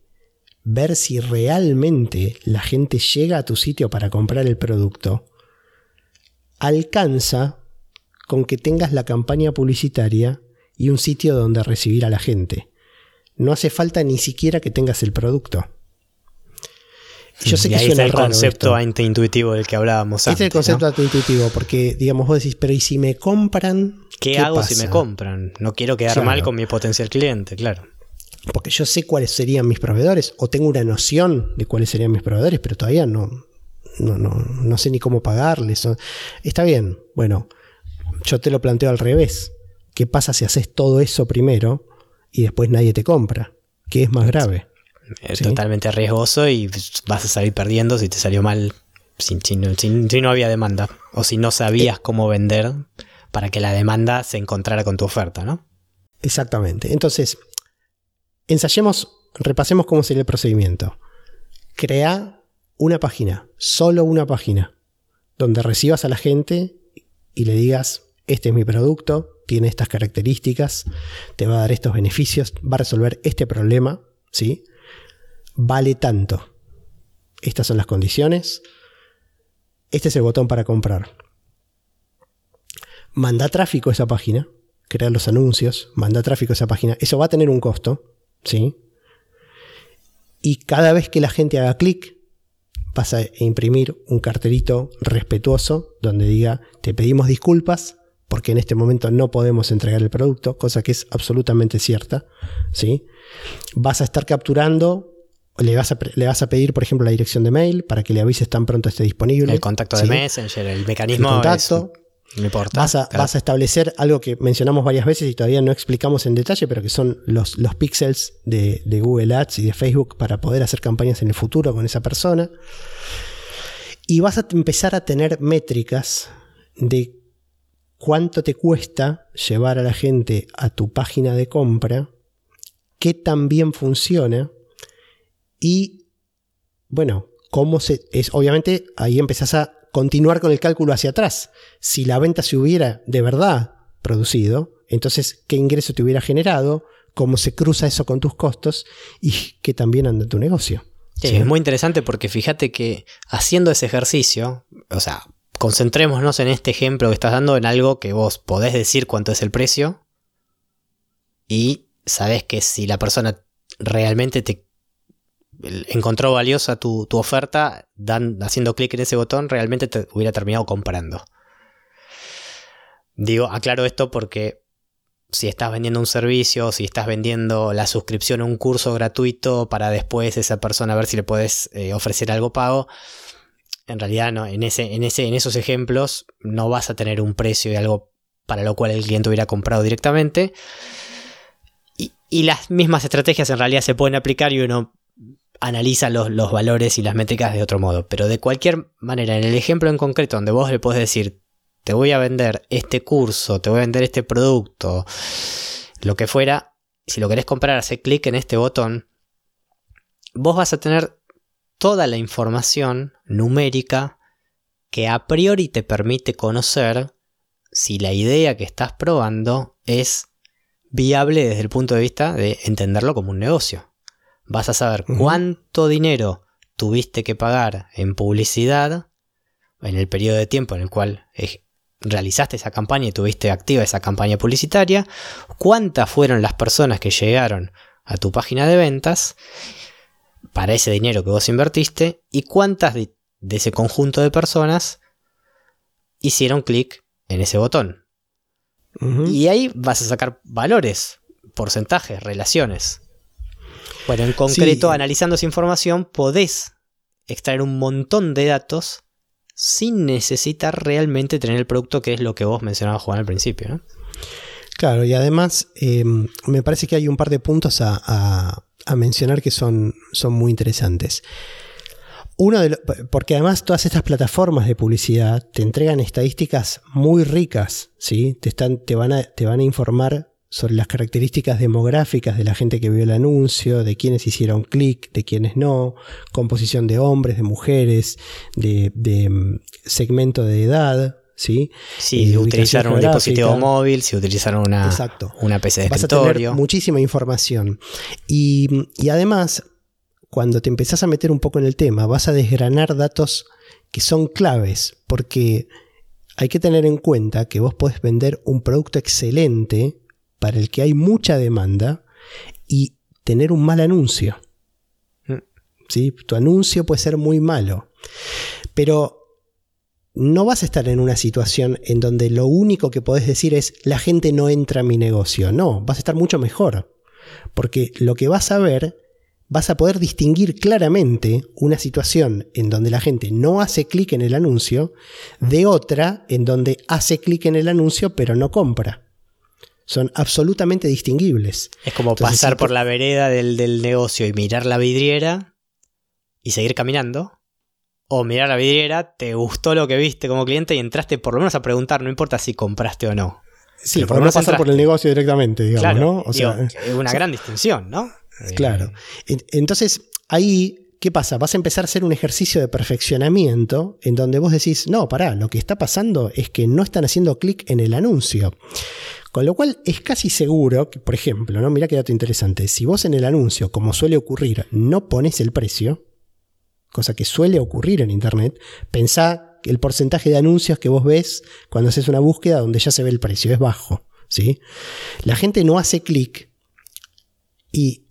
ver si realmente la gente llega a tu sitio para comprar el producto, alcanza con que tengas la campaña publicitaria y un sitio donde recibir a la gente. No hace falta ni siquiera que tengas el producto. Yo sé que es el concepto antiintuitivo del que hablábamos antes. Este es el concepto antiintuitivo, porque digamos, vos decís, pero ¿y si me compran? ¿Qué, hago si me compran? No quiero quedar mal con mi potencial cliente, claro porque yo sé cuáles serían mis proveedores, o tengo una noción de cuáles serían mis proveedores, pero todavía no, no, no, no sé ni cómo pagarles. Está bien, bueno, yo te lo planteo al revés. ¿Qué pasa si haces todo eso primero y después nadie te compra? ¿Qué es más grave? Es totalmente riesgoso y vas a salir perdiendo si te salió mal, si, no había demanda, o si no sabías eh. cómo vender para que la demanda se encontrara con tu oferta, ¿no? Exactamente. Entonces, Ensayemos, repasemos cómo sería el procedimiento. Crea una página, solo una página, donde recibas a la gente y le digas, este es mi producto, tiene estas características, te va a dar estos beneficios, va a resolver este problema, ¿sí? Vale tanto. Estas son las condiciones. Este es el botón para comprar. Manda tráfico a esa página crear los anuncios, mandar tráfico a esa página. Eso va a tener un costo, ¿sí? Y cada vez que la gente haga clic, vas a imprimir un cartelito respetuoso donde diga, te pedimos disculpas porque en este momento no podemos entregar el producto, cosa que es absolutamente cierta, ¿sí? Vas a estar capturando, le vas a, le vas a pedir, por ejemplo, la dirección de mail para que le avises tan pronto esté disponible. El contacto de Messenger, el mecanismo. El contacto. No importa. Vas a, vas a, establecer algo que mencionamos varias veces y todavía no explicamos en detalle, pero que son los, los pixels de, de Google Ads y de Facebook para poder hacer campañas en el futuro con esa persona. Y vas a empezar a tener métricas de cuánto te cuesta llevar a la gente a tu página de compra, qué tan bien funciona y, bueno, cómo se... Es, obviamente ahí empezás a continuar con el cálculo hacia atrás. Si la venta se hubiera de verdad producido, entonces qué ingreso te hubiera generado, cómo se cruza eso con tus costos y qué también anda tu negocio. Sí, es muy interesante porque fíjate que haciendo ese ejercicio, o sea, concentrémonos en este ejemplo que estás dando en algo que vos podés decir cuánto es el precio y sabes que si la persona realmente te encontró valiosa tu, oferta, haciendo clic en ese botón, realmente te hubiera terminado comprando. Digo, aclaro esto porque si estás vendiendo un servicio, si estás vendiendo la suscripción a un curso gratuito para después esa persona ver si le puedes eh, ofrecer algo pago, en realidad no, en, ese, en, ese, en esos ejemplos no vas a tener un precio de algo para lo cual el cliente hubiera comprado directamente. Y, las mismas estrategias en realidad se pueden aplicar y uno analiza los, los, valores y las métricas de otro modo. Pero de cualquier manera, en el ejemplo en concreto donde vos le podés decir, te voy a vender este curso, te voy a vender este producto, lo que fuera, si lo querés comprar, hace clic en este botón, vos vas a tener toda la información numérica que a priori te permite conocer si la idea que estás probando es viable desde el punto de vista de entenderlo como un negocio. Vas a saber cuánto dinero tuviste que pagar en publicidad en el periodo de tiempo en el cual realizaste esa campaña y tuviste activa esa campaña publicitaria, cuántas fueron las personas que llegaron a tu página de ventas para ese dinero que vos invertiste y cuántas de, ese conjunto de personas hicieron clic en ese botón. Y ahí vas a sacar valores, porcentajes, relaciones. Bueno, en concreto, analizando esa información, podés extraer un montón de datos sin necesitar realmente tener el producto que es lo que vos mencionabas, Juan, al principio. Claro, y además eh, me parece que hay un par de puntos a a mencionar que son, son muy interesantes. Uno de porque además todas estas plataformas de publicidad te entregan estadísticas muy ricas, ¿sí? te, están, te, van a, te van a informar sobre las características demográficas de la gente que vio el anuncio, de quienes hicieron clic, de quienes no, composición de hombres, de mujeres, de, de mm, segmento de edad, ¿sí? Si utilizaron un dispositivo móvil, si utilizaron una, una PC de Vas escritorio. A tener muchísima información. Y, y además, cuando te empezás a meter un poco en el tema, vas a desgranar datos que son claves, porque hay que tener en cuenta que vos podés vender un producto excelente para el que hay mucha demanda y tener un mal anuncio. Mm. ¿Sí? Tu anuncio puede ser muy malo. Pero no vas a estar en una situación en donde lo único que podés decir es la gente no entra a mi negocio. No, vas a estar mucho mejor. Porque lo que vas a ver, vas a poder distinguir claramente una situación en donde la gente no hace clic en el anuncio de otra en donde hace clic en el anuncio pero no compra. Son absolutamente distinguibles. Es como pasar por la vereda del, del negocio y mirar la vidriera y seguir caminando o mirar la vidriera, te gustó lo que viste como cliente y entraste por lo menos a preguntar, no importa si compraste o no. Sí, por lo menos pasar por el negocio directamente, digamos, ¿no? O sea, es una gran distinción, ¿no? Claro. Entonces, ahí, ¿qué pasa? Vas a empezar a hacer un ejercicio de perfeccionamiento en donde vos decís, no, pará, lo que está pasando es que no están haciendo clic en el anuncio. Con lo cual es casi seguro que, por ejemplo, ¿no? Mira qué dato interesante. Si vos en el anuncio, como suele ocurrir, no pones el precio, cosa que suele ocurrir en Internet, pensá que el porcentaje de anuncios que vos ves cuando haces una búsqueda donde ya se ve el precio es bajo. ¿sí? La gente no hace clic y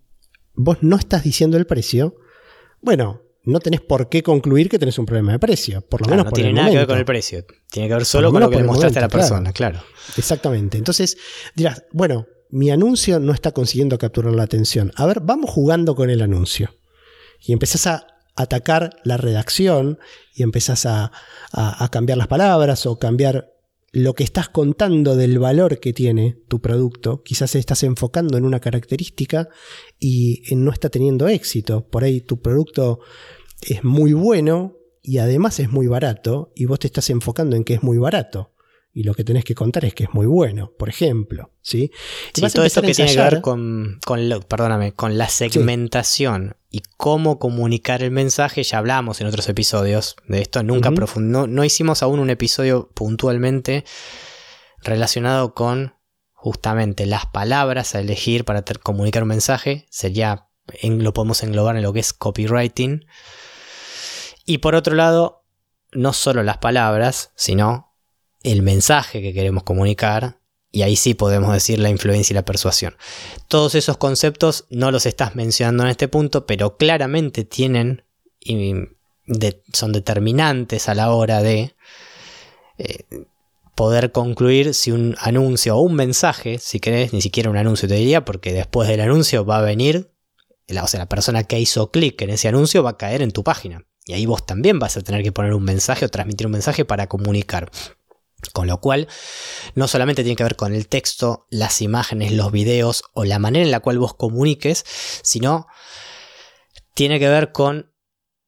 vos no estás diciendo el precio, bueno, no tenés por qué concluir que tenés un problema de precio, por lo menos no por tiene el nada que ver con el precio, tiene que ver solo lo con lo que le mostraste a la persona, claro. Exactamente. Entonces dirás, bueno, mi anuncio no está consiguiendo capturar la atención. A ver, vamos jugando con el anuncio. Y empezás a atacar la redacción y empezás a, a- a cambiar las palabras o cambiar lo que estás contando del valor que tiene tu producto. Quizás estás enfocando en una característica y eh, no está teniendo éxito. Por ahí tu producto es muy bueno y además es muy barato y vos te estás enfocando en que es muy barato. Y lo que tenés que contar es que es muy bueno, por ejemplo. ¿sí? Todo esto que tiene que ver con, con lo- perdóname, con la segmentación y cómo comunicar el mensaje, ya hablamos en otros episodios de esto, nunca profund- no, no hicimos aún un episodio puntualmente relacionado con justamente las palabras a elegir para comunicar un mensaje, sería, en- lo podemos englobar en lo que es copywriting. Y por otro lado, no solo las palabras, sino el mensaje que queremos comunicar y ahí sí podemos decir la influencia y la persuasión. Todos esos conceptos no los estás mencionando en este punto, pero claramente tienen y son determinantes a la hora de eh, poder concluir si un anuncio o un mensaje, si querés, ni siquiera un anuncio te diría, porque después del anuncio va a venir, la, o sea, la persona que hizo clic en ese anuncio va a caer en tu página. Y ahí vos también vas a tener que poner un mensaje o transmitir un mensaje para comunicar. Con lo cual, no solamente tiene que ver con el texto, las imágenes, los videos o la manera en la cual vos comuniques, sino tiene que ver con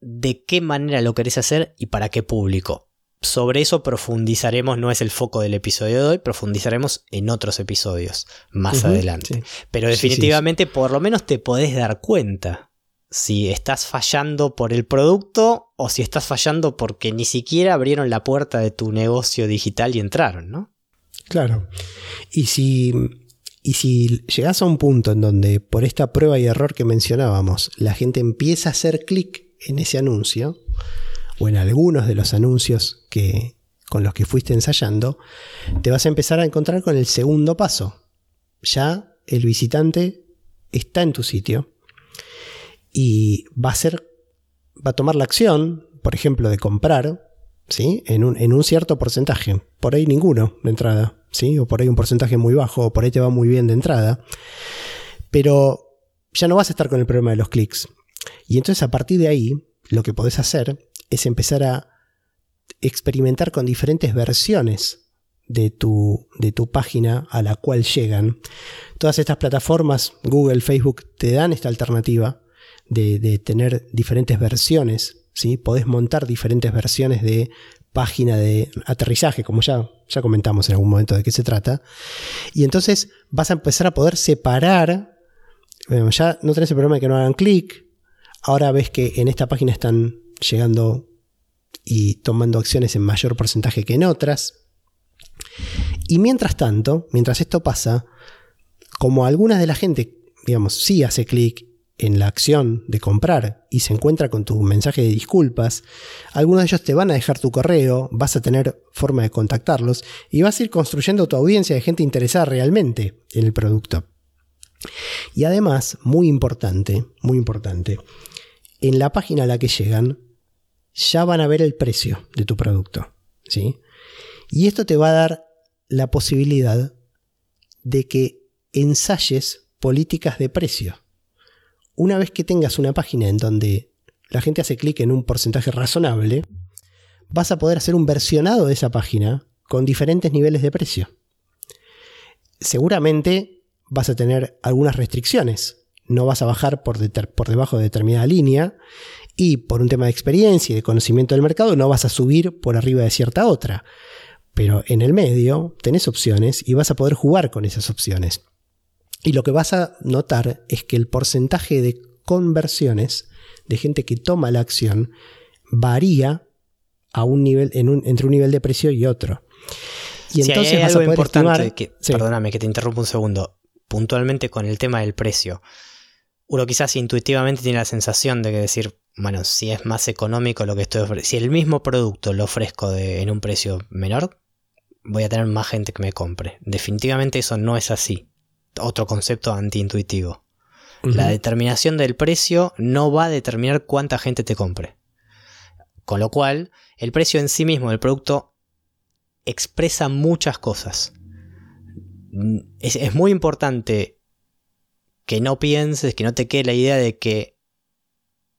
de qué manera lo querés hacer y para qué público. Sobre eso profundizaremos, no es el foco del episodio de hoy, profundizaremos en otros episodios más adelante. sí. Pero Sí, sí, definitivamente por lo menos te podés dar cuenta si estás fallando por el producto o si estás fallando porque ni siquiera abrieron la puerta de tu negocio digital y entraron, ¿no? Claro. Y si, y si llegas a un punto en donde por esta prueba y error que mencionábamos, la gente empieza a hacer clic en ese anuncio, o en algunos de los anuncios que, con los que fuiste ensayando, te vas a empezar a encontrar con el segundo paso. Ya el visitante está en tu sitio y va a ser, va a tomar la acción, por ejemplo, de comprar, ¿sí? En un, en un cierto porcentaje. Por ahí ninguno de entrada, ¿sí? O por ahí un porcentaje muy bajo, o por ahí te va muy bien de entrada. Pero ya no vas a estar con el problema de los clics. Y entonces a partir de ahí, lo que podés hacer es empezar a experimentar con diferentes versiones de tu, de tu página a la cual llegan. Todas estas plataformas, Google, Facebook, te dan esta alternativa de, tener diferentes versiones. ¿sí? Podés montar diferentes versiones de página de aterrizaje, como ya, ya comentamos en algún momento de qué se trata. Y entonces vas a empezar a poder separar. Ya no tenés el problema de que no hagan clic. Ahora ves que en esta página están llegando y tomando acciones en mayor porcentaje que en otras. Y mientras tanto, mientras esto pasa, como algunas de la gente, digamos, sí hace clic en la acción de comprar y se encuentra con tu mensaje de disculpas, algunos de ellos te van a dejar tu correo, vas a tener forma de contactarlos y vas a ir construyendo tu audiencia de gente interesada realmente en el producto. Y además, muy importante, muy importante, en la página a la que llegan ya van a ver el precio de tu producto, ¿sí? Y esto te va a dar la posibilidad de que ensayes políticas de precio. Una vez que tengas una página en donde la gente hace clic en un porcentaje razonable, vas a poder hacer un versionado de esa página con diferentes niveles de precio. Seguramente vas a tener algunas restricciones. No vas a bajar por, debajo de determinada línea y por un tema de experiencia y de conocimiento del mercado no vas a subir por arriba de cierta otra. Pero en el medio tenés opciones y vas a poder jugar con esas opciones. Y lo que vas a notar es que el porcentaje de conversiones de gente que toma la acción varía a un nivel, en un, entre un nivel de precio y otro. Y sí, entonces hay vas algo a importante, estimar, que, sí. perdóname que te interrumpo un segundo, puntualmente con el tema del precio. Uno quizás intuitivamente tiene la sensación de que decir, bueno, si es más económico lo que estoy ofreciendo, si el mismo producto lo ofrezco de, en un precio menor, voy a tener más gente que me compre. Definitivamente eso no es así. Otro concepto antiintuitivo. La determinación del precio no va a determinar cuánta gente te compre. Con lo cual, el precio en sí mismo del producto expresa muchas cosas. Es, es muy importante que no pienses, que no te quede la idea de que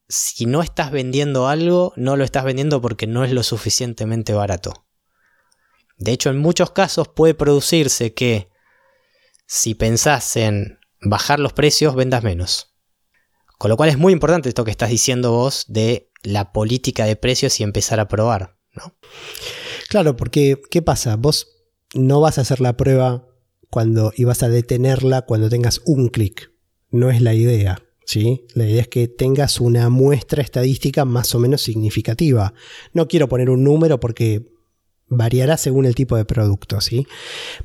si no estás vendiendo algo, no lo estás vendiendo porque no es lo suficientemente barato. De hecho, en muchos casos puede producirse que si pensás en bajar los precios, vendas menos. Con lo cual es muy importante esto que estás diciendo vos de la política de precios y empezar a probar, ¿no? Claro, porque ¿qué pasa? Vos no vas a hacer la prueba cuando y vas a detenerla cuando tengas un clic. No es la idea. ¿sí? La idea es que tengas una muestra estadística más o menos significativa. No quiero poner un número porque variará según el tipo de producto, ¿sí?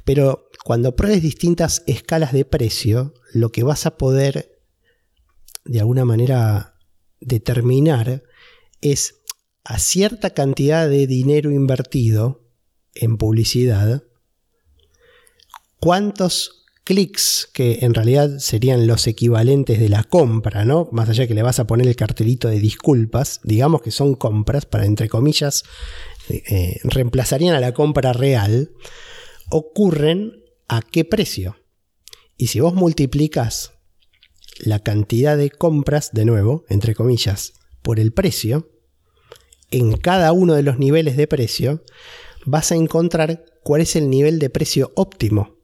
Pero cuando pruebes distintas escalas de precio, lo que vas a poder de alguna manera determinar es a cierta cantidad de dinero invertido en publicidad, cuántos clics, que en realidad serían los equivalentes de la compra, ¿no? Más allá que le vas a poner el cartelito de disculpas, digamos que son compras, para entre comillas, eh, eh, reemplazarían a la compra real, ocurren a qué precio. Y si vos multiplicas la cantidad de compras, de nuevo, entre comillas, por el precio, en cada uno de los niveles de precio, vas a encontrar cuál es el nivel de precio óptimo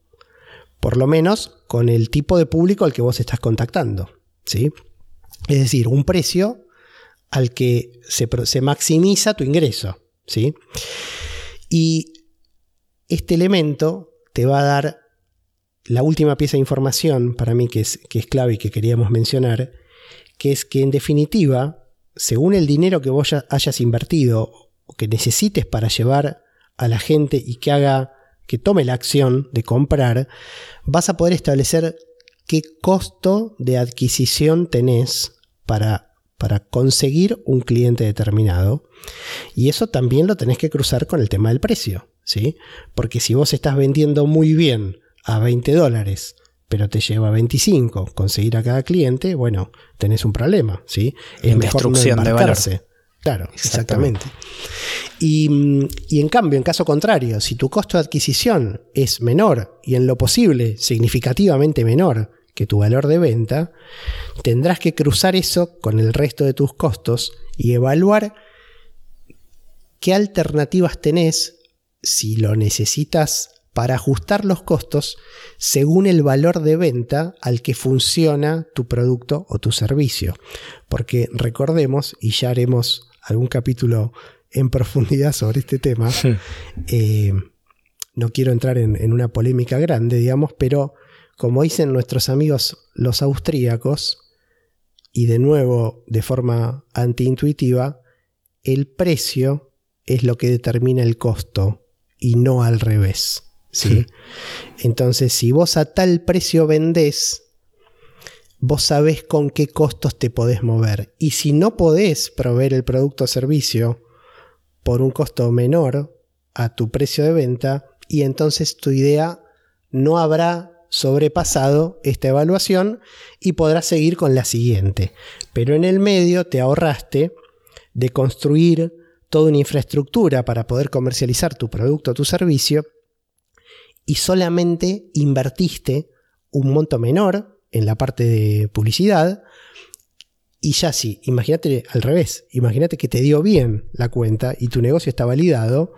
por lo menos con el tipo de público al que vos estás contactando. ¿sí? Es decir, un precio al que se, maximiza tu ingreso. ¿Sí? Y este elemento te va a dar la última pieza de información para mí que es, que es clave y que queríamos mencionar, que es que en definitiva, según el dinero que vos hayas invertido o que necesites para llevar a la gente y que haga que tome la acción de comprar, vas a poder establecer qué costo de adquisición tenés para, para conseguir un cliente determinado. Y eso también lo tenés que cruzar con el tema del precio, ¿sí? Porque si vos estás vendiendo muy bien a 20 dólares, pero te lleva 25 conseguir a cada cliente, bueno, tenés un problema, ¿sí? Es mejor no de Claro, exactamente. Y, en cambio, en caso contrario, si tu costo de adquisición es menor y en lo posible significativamente menor que tu valor de venta, tendrás que cruzar eso con el resto de tus costos y evaluar qué alternativas tenés si lo necesitas para ajustar los costos según el valor de venta al que funciona tu producto o tu servicio. Porque recordemos, y ya haremos algún capítulo en profundidad sobre este tema. Eh, no quiero entrar en, una polémica grande, digamos, pero como dicen nuestros amigos los austríacos, y de nuevo de forma antiintuitiva, el precio es lo que determina el costo y no al revés. ¿sí? Entonces, si vos a tal precio vendés, vos sabés con qué costos te podés mover. Y si no podés proveer el producto o servicio por un costo menor a tu precio de venta, y entonces tu idea no habrá sobrepasado esta evaluación y podrás seguir con la siguiente. Pero en el medio te ahorraste de construir toda una infraestructura para poder comercializar tu producto o tu servicio y solamente invertiste un monto menor en la parte de publicidad. Y ya sí, imagínate al revés, imagínate que te dio bien la cuenta y tu negocio está validado,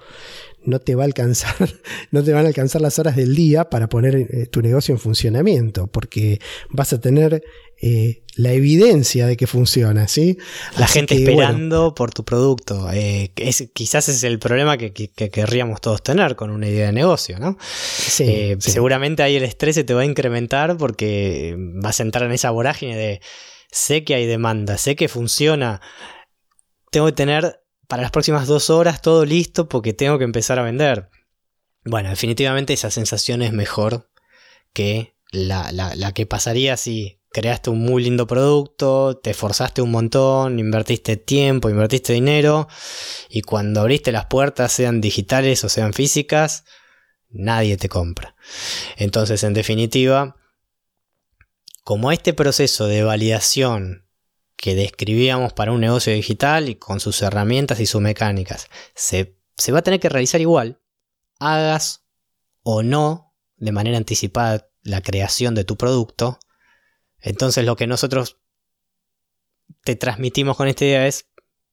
no te va a alcanzar, no te van a alcanzar las horas del día para poner eh, tu negocio en funcionamiento, porque vas a tener eh, la evidencia de que funciona, ¿sí? La gente esperando por tu producto. Eh, es, quizás es el problema que, querríamos todos tener con una idea de negocio, ¿no? Seguramente ahí el estrés se te va a incrementar porque vas a entrar en esa vorágine de sé que hay demanda, sé que funciona, tengo que tener para las próximas dos horas todo listo porque tengo que empezar a vender. Bueno, definitivamente esa sensación es mejor que la, la, que pasaría si creaste un muy lindo producto, te esforzaste un montón, invertiste tiempo, invertiste dinero y cuando abriste las puertas, sean digitales o sean físicas, nadie te compra. Entonces, en definitiva, como este proceso de validación que describíamos para un negocio digital y con sus herramientas y sus mecánicas, se, se va a tener que realizar igual, hagas o no de manera anticipada la creación de tu producto, entonces lo que nosotros te transmitimos con esta idea es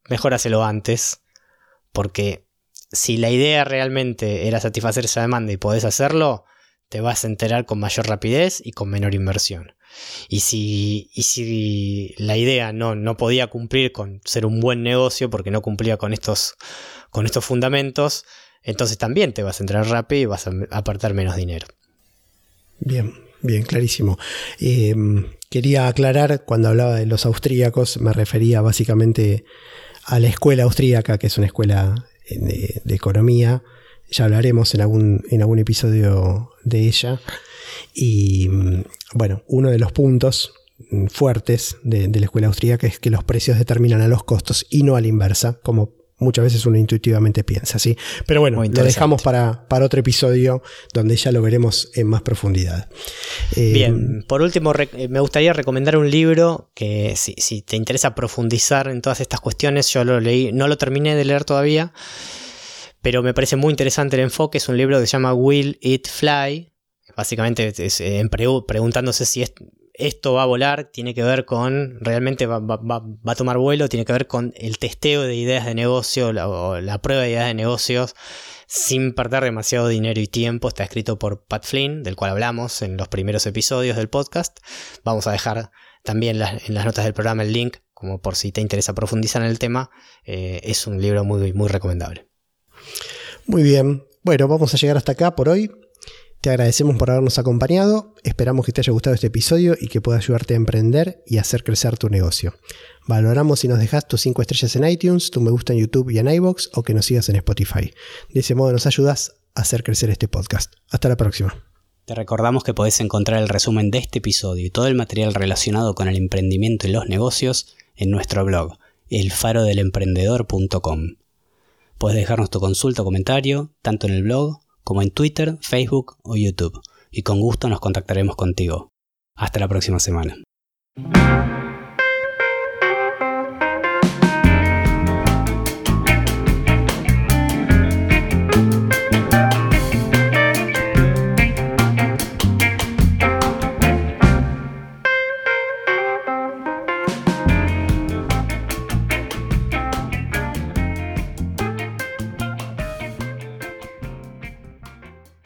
mejor hacerlo antes, porque si la idea realmente era satisfacer esa demanda y podés hacerlo, te vas a enterar con mayor rapidez y con menor inversión. Y si, y si la idea no, no podía cumplir con ser un buen negocio porque no cumplía con estos, con estos fundamentos, entonces también te vas a enterar rápido y vas a apartar menos dinero. Bien, bien, clarísimo. Em, quería aclarar, cuando hablaba de los austríacos, me refería básicamente a la escuela austríaca, que es una escuela de, economía. Ya hablaremos en algún, en algún episodio de ella. Y mm, bueno, uno de los puntos fuertes de, de la escuela austríaca es que los precios determinan a los costos y no a la inversa, como muchas veces uno intuitivamente piensa, ¿sí? Pero bueno, lo dejamos para, para, otro episodio donde ya lo veremos en más profundidad. Eh, Bien, por último, eh, me gustaría recomendar un libro que si, si, te interesa profundizar en todas estas cuestiones, yo lo leí, no lo terminé de leer todavía, pero me parece muy interesante el enfoque, es un libro que se llama Will It Fly, básicamente eh, preguntándose si es esto va a volar, tiene que ver con, realmente va, a tomar vuelo, tiene que ver con el testeo de ideas de negocio o la prueba de ideas de negocios sin perder demasiado dinero y tiempo. Está escrito por Pat Flynn, del cual hablamos en los primeros episodios del podcast. Vamos a dejar también en las notas del programa el link, como por si te interesa profundizar en el tema. Eh, es un libro muy, muy recomendable. Muy bien. Bueno, vamos a llegar hasta acá por hoy. Te agradecemos por habernos acompañado, esperamos que te haya gustado este episodio y que pueda ayudarte a emprender y hacer crecer tu negocio. Valoramos si nos dejas tus 5 estrellas en iTunes, tu me gusta en YouTube y en iBox o que nos sigas en Spotify. De ese modo nos ayudas a hacer crecer este podcast. Hasta la próxima. Te recordamos que podés encontrar el resumen de este episodio y todo el material relacionado con el emprendimiento y los negocios en nuestro blog, elfarodelemprendedor.com. Puedes dejarnos tu consulta o comentario, tanto en el blog como en Twitter, Facebook o YouTube, y con gusto nos contactaremos contigo. Hasta la próxima semana.